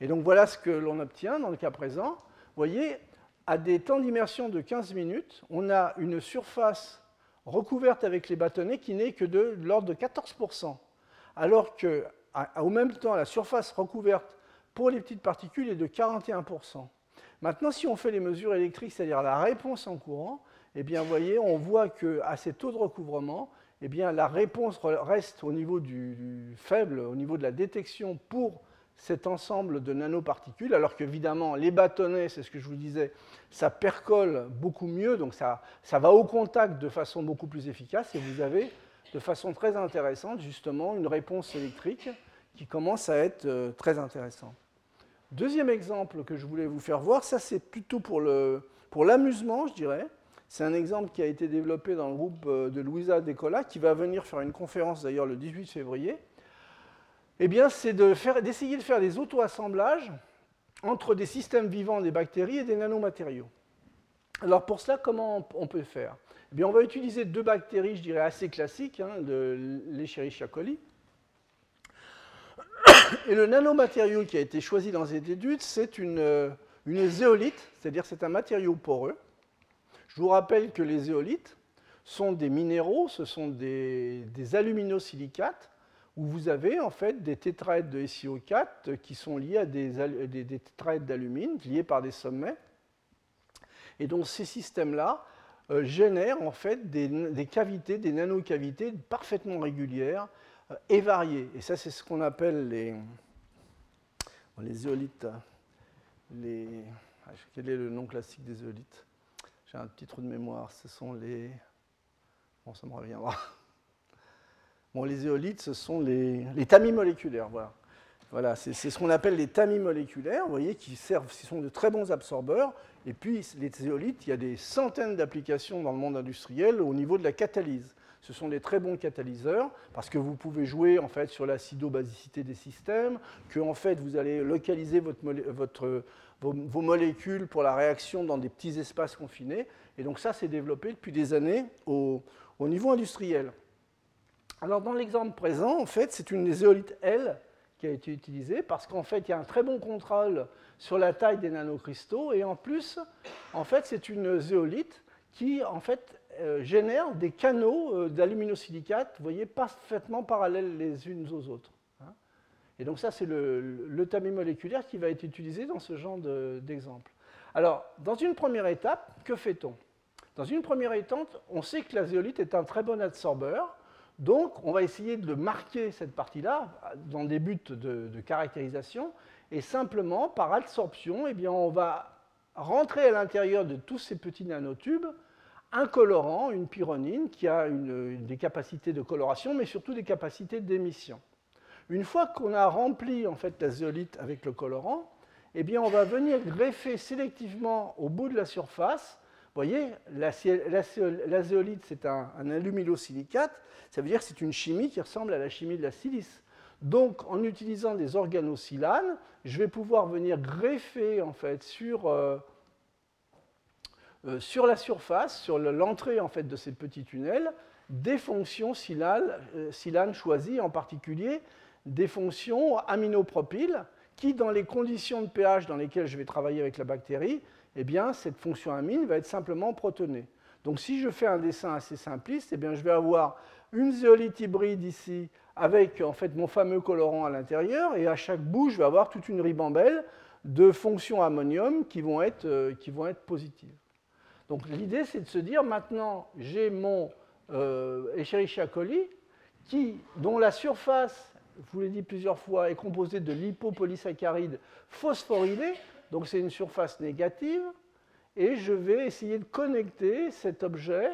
Et donc voilà ce que l'on obtient dans le cas présent. Vous voyez, à des temps d'immersion de 15 minutes, on a une surface recouverte avec les bâtonnets qui n'est que de, l'ordre de 14%, alors qu'au même temps, la surface recouverte pour les petites particules est de 41%. Maintenant, si on fait les mesures électriques, c'est-à-dire la réponse en courant, eh on voit qu'à ces taux de recouvrement, eh la réponse reste au niveau du, faible, au niveau de la détection pour cet ensemble de nanoparticules, alors qu'évidemment, les bâtonnets, c'est ce que je vous disais, ça percole beaucoup mieux, donc ça, va au contact de façon beaucoup plus efficace, et vous avez de façon très intéressante, justement, une réponse électrique qui commence à être euh, très intéressante. Deuxième exemple que je voulais vous faire voir, ça c'est plutôt pour l'amusement, je dirais. C'est un exemple qui a été développé dans le groupe euh, de Louisa Decola, qui va venir faire une conférence d'ailleurs le 18 février. Eh bien, c'est d'essayer de, faire des auto-assemblages entre des systèmes vivants des bactéries et des nanomatériaux. Alors pour cela, comment on peut faire? Eh bien, On va utiliser deux bactéries, je dirais, assez classiques, hein, de l'Escherichia coli. Et le nanomatériau qui a été choisi dans cette étude, c'est une, euh, une zéolite, c'est-à-dire c'est un matériau poreux je vous rappelle que les zéolites sont des minéraux, ce sont des, aluminosilicates, où vous avez en fait des tétraèdres de SiO4 qui sont liés à des, tétraèdres d'alumine, liés par des sommets. Et donc ces systèmes-là euh, génèrent en fait des, cavités, des nanocavités parfaitement régulières euh, et variées. Et ça, c'est ce qu'on appelle les, les zéolites. Ah, quel est le nom classique des zéolites j'ai un petit trou de mémoire. Ce sont les. Bon, ça me reviendra. Bon, les éolites, ce sont les, les tamis moléculaires. Voilà. Voilà, c'est ce qu'on appelle les tamis moléculaires, vous voyez, qui servent, qui sont de très bons absorbeurs. Et puis, les zéolites, il y a des centaines d'applications dans le monde industriel au niveau de la catalyse. Ce sont des très bons catalyseurs parce que vous pouvez jouer en fait sur l'acido-basicité des systèmes, que en fait vous allez localiser votre, votre vos, molécules pour la réaction dans des petits espaces confinés. Et donc ça, c'est développé depuis des années au, niveau industriel. Alors dans l'exemple présent, en fait, c'est une zéolite L qui a été utilisée parce qu'en fait, il y a un très bon contrôle sur la taille des nanocristaux et en plus, en fait, c'est une zéolite qui en fait euh, génère des canaux euh, d'aluminosilicate, vous voyez, parfaitement parallèles les unes aux autres. Et donc ça, c'est le, le, tamis moléculaire qui va être utilisé dans ce genre d'exemple. Alors, dans une première étape, que fait-on? Dans une première étape, on sait que la zéolite est un très bon absorbeur, donc on va essayer de marquer cette partie-là dans des buts de, caractérisation, et simplement, par absorption, eh on va rentrer à l'intérieur de tous ces petits nanotubes un colorant, une pyronine, qui a des capacités de coloration, mais surtout des capacités d'émission. Une fois qu'on a rempli en fait la zéolite avec le colorant, eh bien, on va venir greffer sélectivement au bout de la surface. Vous voyez, la, zéolite, c'est un, un alumylosilicate. Ça veut dire que c'est une chimie qui ressemble à la chimie de la silice. Donc, en utilisant des organosilanes, je vais pouvoir venir greffer en fait sur, euh, euh, sur la surface, sur l'entrée en fait de ces petits tunnels, des fonctions silanes, euh, silanes choisies, en particulier des fonctions aminopropyles qui, dans les conditions de pH dans lesquelles je vais travailler avec la bactérie, eh bien, cette fonction amine va être simplement protonée. Donc si je fais un dessin assez simpliste, eh bien, je vais avoir une zéolite hybride ici avec en fait, mon fameux colorant à l'intérieur, et à chaque bout, je vais avoir toute une ribambelle de fonctions ammonium qui vont être, euh, qui vont être positives. Donc l'idée, c'est de se dire maintenant, j'ai mon euh, Escherichia coli qui, dont la surface, je vous l'ai dit plusieurs fois, est composée de lipopolysaccharides phosphorylés, donc c'est une surface négative, et je vais essayer de connecter cet objet,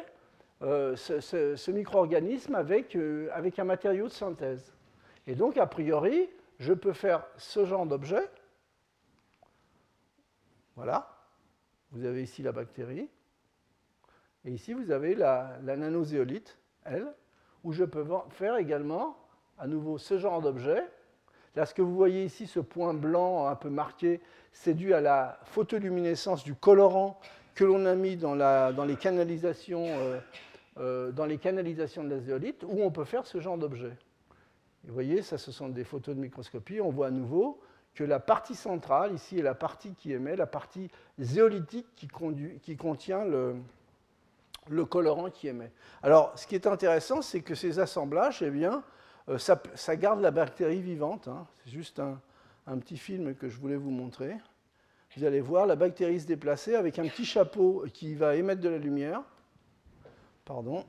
euh, ce, micro-organisme, avec, euh, avec un matériau de synthèse. Et donc, a priori, je peux faire ce genre d'objet. Voilà. Vous avez ici la bactérie. Et ici, vous avez la, la nanozéolite, elle, où je peux faire également, à nouveau, ce genre d'objet. Là, ce que vous voyez ici, ce point blanc un peu marqué, c'est dû à la photoluminescence du colorant que l'on a mis dans, les canalisations, euh, euh, les canalisations de la zéolite, où on peut faire ce genre d'objet. Vous voyez, ça, ce sont des photos de microscopie. On voit à nouveau que la partie centrale, ici, est la partie qui émet, la partie zéolitique qui, contient le, colorant qui émet. Alors, ce qui est intéressant, c'est que ces assemblages, eh bien, euh, ça, garde la bactérie vivante. Hein. C'est juste un, un, petit film que je voulais vous montrer. Vous allez voir la bactérie se déplacer avec un petit chapeau qui va émettre de la lumière. Pardon.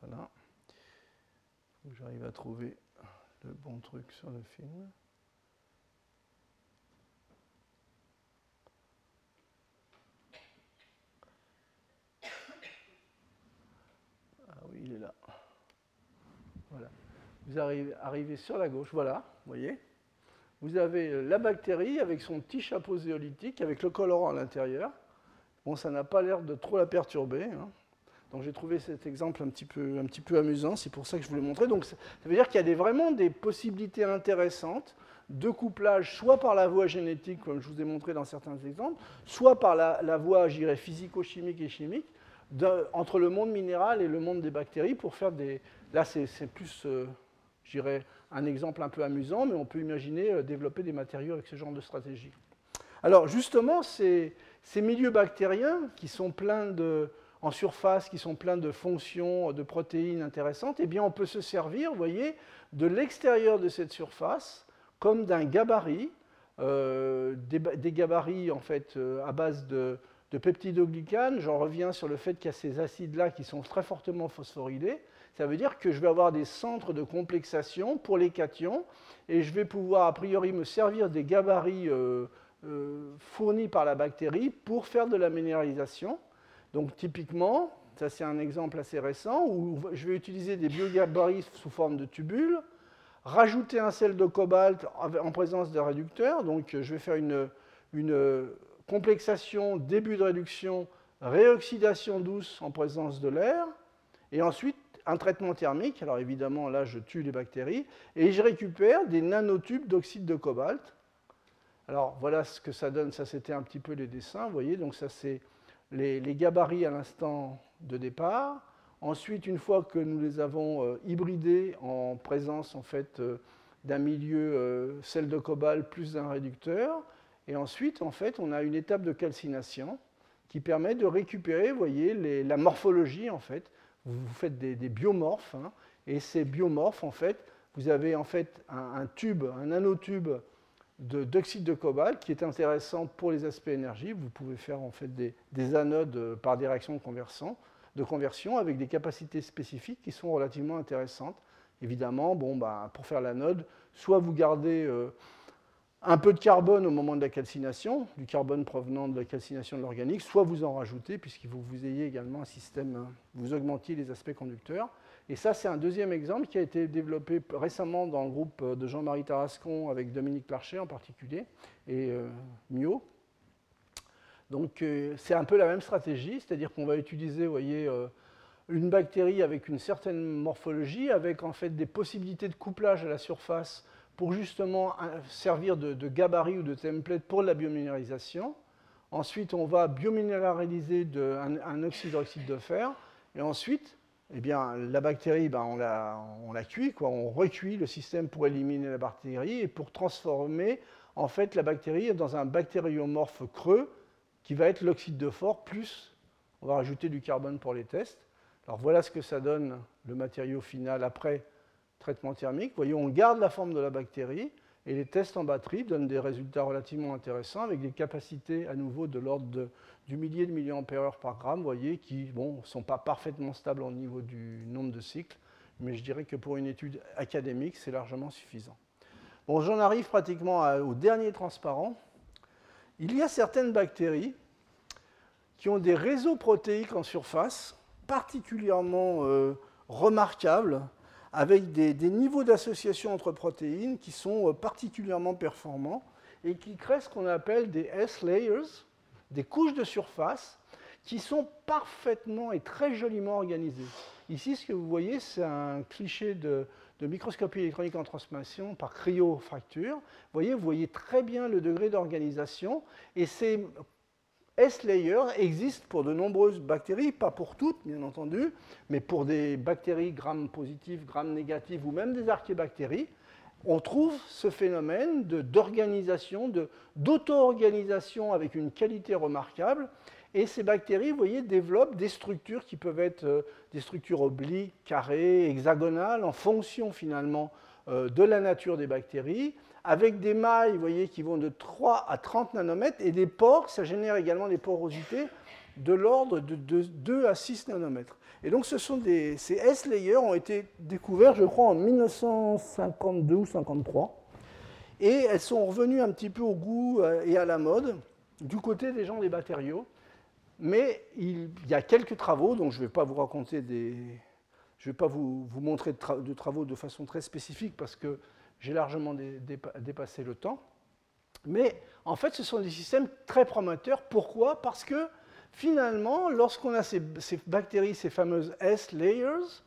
Voilà. J'arrive à trouver le bon truc sur le film. Ah oui, il est là. Voilà. Vous arrivez, sur la gauche, voilà, vous voyez. Vous avez la bactérie avec son petit chapeau zéolitique, avec le colorant à l'intérieur. Bon, ça n'a pas l'air de trop la perturber. Hein. Donc j'ai trouvé cet exemple un petit peu, un petit peu amusant, c'est pour ça que je vous l'ai montré. Donc ça veut dire qu'il y a des, vraiment des possibilités intéressantes de couplage, soit par la voie génétique, comme je vous ai montré dans certains exemples, soit par la, voie, j'irais, physico-chimique et chimique, entre le monde minéral et le monde des bactéries pour faire des... Là, c'est plus, euh, j'irais, un exemple un peu amusant, mais on peut imaginer euh, développer des matériaux avec ce genre de stratégie. Alors justement, ces, milieux bactériens qui sont pleins de, en surface qui sont pleins de fonctions, de protéines intéressantes, eh on peut se servir, voyez, de l'extérieur de cette surface comme d'un gabarit, euh, des, gabarits en fait euh, à base de, de peptidoglycanes. J'en reviens sur le fait qu'il y a ces acides-là qui sont très fortement phosphorylés. Ça veut dire que je vais avoir des centres de complexation pour les cations et je vais pouvoir a priori me servir des gabarits euh, fournis par la bactérie pour faire de la minéralisation. Donc typiquement, ça c'est un exemple assez récent où je vais utiliser des biogabarits sous forme de tubules, rajouter un sel de cobalt en présence de réducteurs. Donc je vais faire une, complexation, début de réduction, réoxydation douce en présence de l'air, et ensuite un traitement thermique. Alors évidemment là je tue les bactéries et je récupère des nanotubes d'oxyde de cobalt. Alors voilà ce que ça donne, ça c'était un petit peu les dessins, vous voyez, donc ça c'est les, gabarits à l'instant de départ. Ensuite, une fois que nous les avons euh, hybridés en présence en fait euh, d'un milieu euh, sel de cobalt plus d'un réducteur, et ensuite en fait on a une étape de calcination qui permet de récupérer, vous voyez, la morphologie en fait. Vous, faites des, biomorphes, hein, et ces biomorphes en fait, vous avez en fait un, tube, un nanotube d'oxyde de, cobalt qui est intéressant pour les aspects énergie. Vous pouvez faire en fait des, anodes euh, par des réactions de conversion, avec des capacités spécifiques qui sont relativement intéressantes. Évidemment, bon, bah, pour faire l'anode, soit vous gardez euh, un peu de carbone au moment de la calcination, du carbone provenant de la calcination de l'organique, soit vous en rajoutez, puisqu'il faut que vous ayez également un système, hein, vous augmentiez les aspects conducteurs. Et ça, c'est un deuxième exemple qui a été développé récemment dans le groupe de Jean-Marie Tarascon avec Dominique Larcher en particulier et euh, Mio. Donc euh, c'est un peu la même stratégie, c'est-à-dire qu'on va utiliser, voyez, euh, une bactérie avec une certaine morphologie, avec en fait des possibilités de couplage à la surface pour justement servir de, gabarit ou de template pour la biominéralisation. Ensuite, on va biominéraliser un, un oxyde de fer. Et ensuite, eh bien, la bactérie, ben, on, la, on, la, cuit, quoi. on recuit le système pour éliminer la bactérie et pour transformer en fait la bactérie dans un bactériomorphe creux qui va être l'oxyde de phore plus, on va rajouter du carbone pour les tests. Alors voilà ce que ça donne le matériau final après traitement thermique. Vous voyez, on garde la forme de la bactérie, Et les tests en batterie donnent des résultats relativement intéressants avec des capacités à nouveau de l'ordre du millier de milliampères par gramme, vous voyez, qui ne sont pas parfaitement stables au niveau du nombre de cycles, mais je dirais que pour une étude académique, c'est largement suffisant. Bon, j'en arrive pratiquement au dernier transparent. Il y a certaines bactéries qui ont des réseaux protéiques en surface particulièrement euh, remarquables, avec des, niveaux d'association entre protéines qui sont euh, particulièrement performants et qui créent ce qu'on appelle des S-layers, des couches de surface, qui sont parfaitement et très joliment organisées. Ici, ce que vous voyez, c'est un cliché de, microscopie électronique en transformation par cryofracture. Vous voyez, vous voyez très bien le degré d'organisation, et ces S-layer existe pour de nombreuses bactéries, pas pour toutes bien entendu, mais pour des bactéries gram positives, gram négatives ou même des archébactéries, on trouve ce phénomène d'organisation, d'auto-organisation avec une qualité remarquable. Et ces bactéries, vous voyez, développent des structures qui peuvent être euh, des structures obliques, carrées, hexagonales, en fonction finalement euh, de la nature des bactéries avec des mailles, voyez, qui vont de 3 à 30 nanomètres, et des pores, ça génère également des porosités de l'ordre de, 2 à 6 nanomètres. Et donc ce sont ces S-layers ont été découverts, je crois, en 1952 ou 53, et elles sont revenues un petit peu au goût euh, et à la mode du côté des gens des matériaux. Mais il y a quelques travaux, donc je ne vais pas vous raconter des... Je ne vais pas vous, vous montrer de, travaux de façon très spécifique parce que j'ai largement dépassé le temps. Mais en fait, ce sont des systèmes très promoteurs. Pourquoi? Parce que finalement, lorsqu'on a ces, bactéries, ces fameuses S-layers,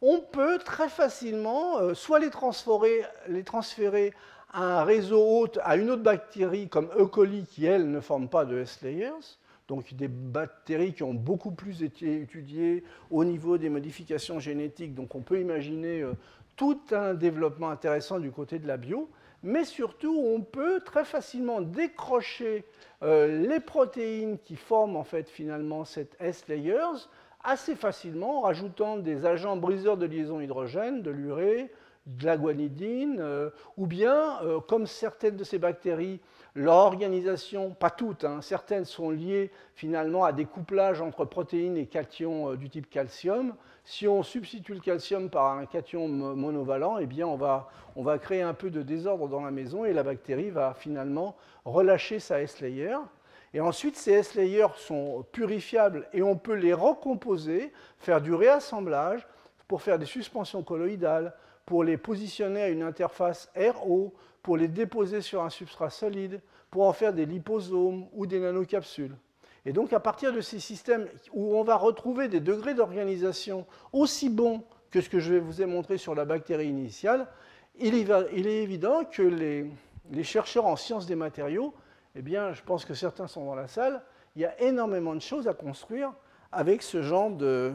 on peut très facilement euh, soit les transférer, les transférer à un réseau hôte, à une autre bactérie comme E. coli qui, elle, ne forme pas de S-layers, donc des bactéries qui ont beaucoup plus été étudiées au niveau des modifications génétiques. Donc on peut imaginer euh, tout un développement intéressant du côté de la bio, mais surtout on peut très facilement décrocher euh, les protéines qui forment en fait finalement cette S-layers assez facilement en rajoutant des agents briseurs de liaison hydrogène, de l'urée, de la guanidine, euh, ou bien, euh, comme certaines de ces bactéries leur organisation, pas toutes, hein, certaines sont liées finalement à des couplages entre protéines et cations euh, du type calcium. Si on substitue le calcium par un cation monovalent, eh bien on va, on va créer un peu de désordre dans la maison et la bactérie va finalement relâcher sa S-layer. Et ensuite, ces S-layers sont purifiables et on peut les recomposer, faire du réassemblage pour faire des suspensions colloïdales, pour les positionner à une interface RO, pour les déposer sur un substrat solide, pour en faire des liposomes ou des nanocapsules. Et donc à partir de ces systèmes où on va retrouver des degrés d'organisation aussi bons que ce que je vous ai montré sur la bactérie initiale, il est, évident que les, chercheurs en sciences des matériaux, eh bien, je pense que certains sont dans la salle, il y a énormément de choses à construire avec ce genre de,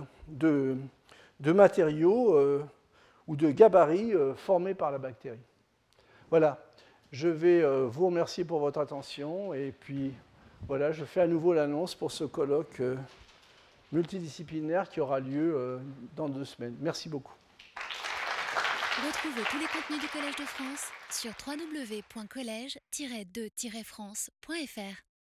matériaux euh, ou de gabarits euh, formés par la bactérie. Voilà, je vais euh, vous remercier pour votre attention et puis voilà, je fais à nouveau l'annonce pour ce colloque euh, multidisciplinaire qui aura lieu euh, dans deux semaines. Merci beaucoup. Retrouvez tous les contenus du Collège de France sur www.colège-2-france.fr.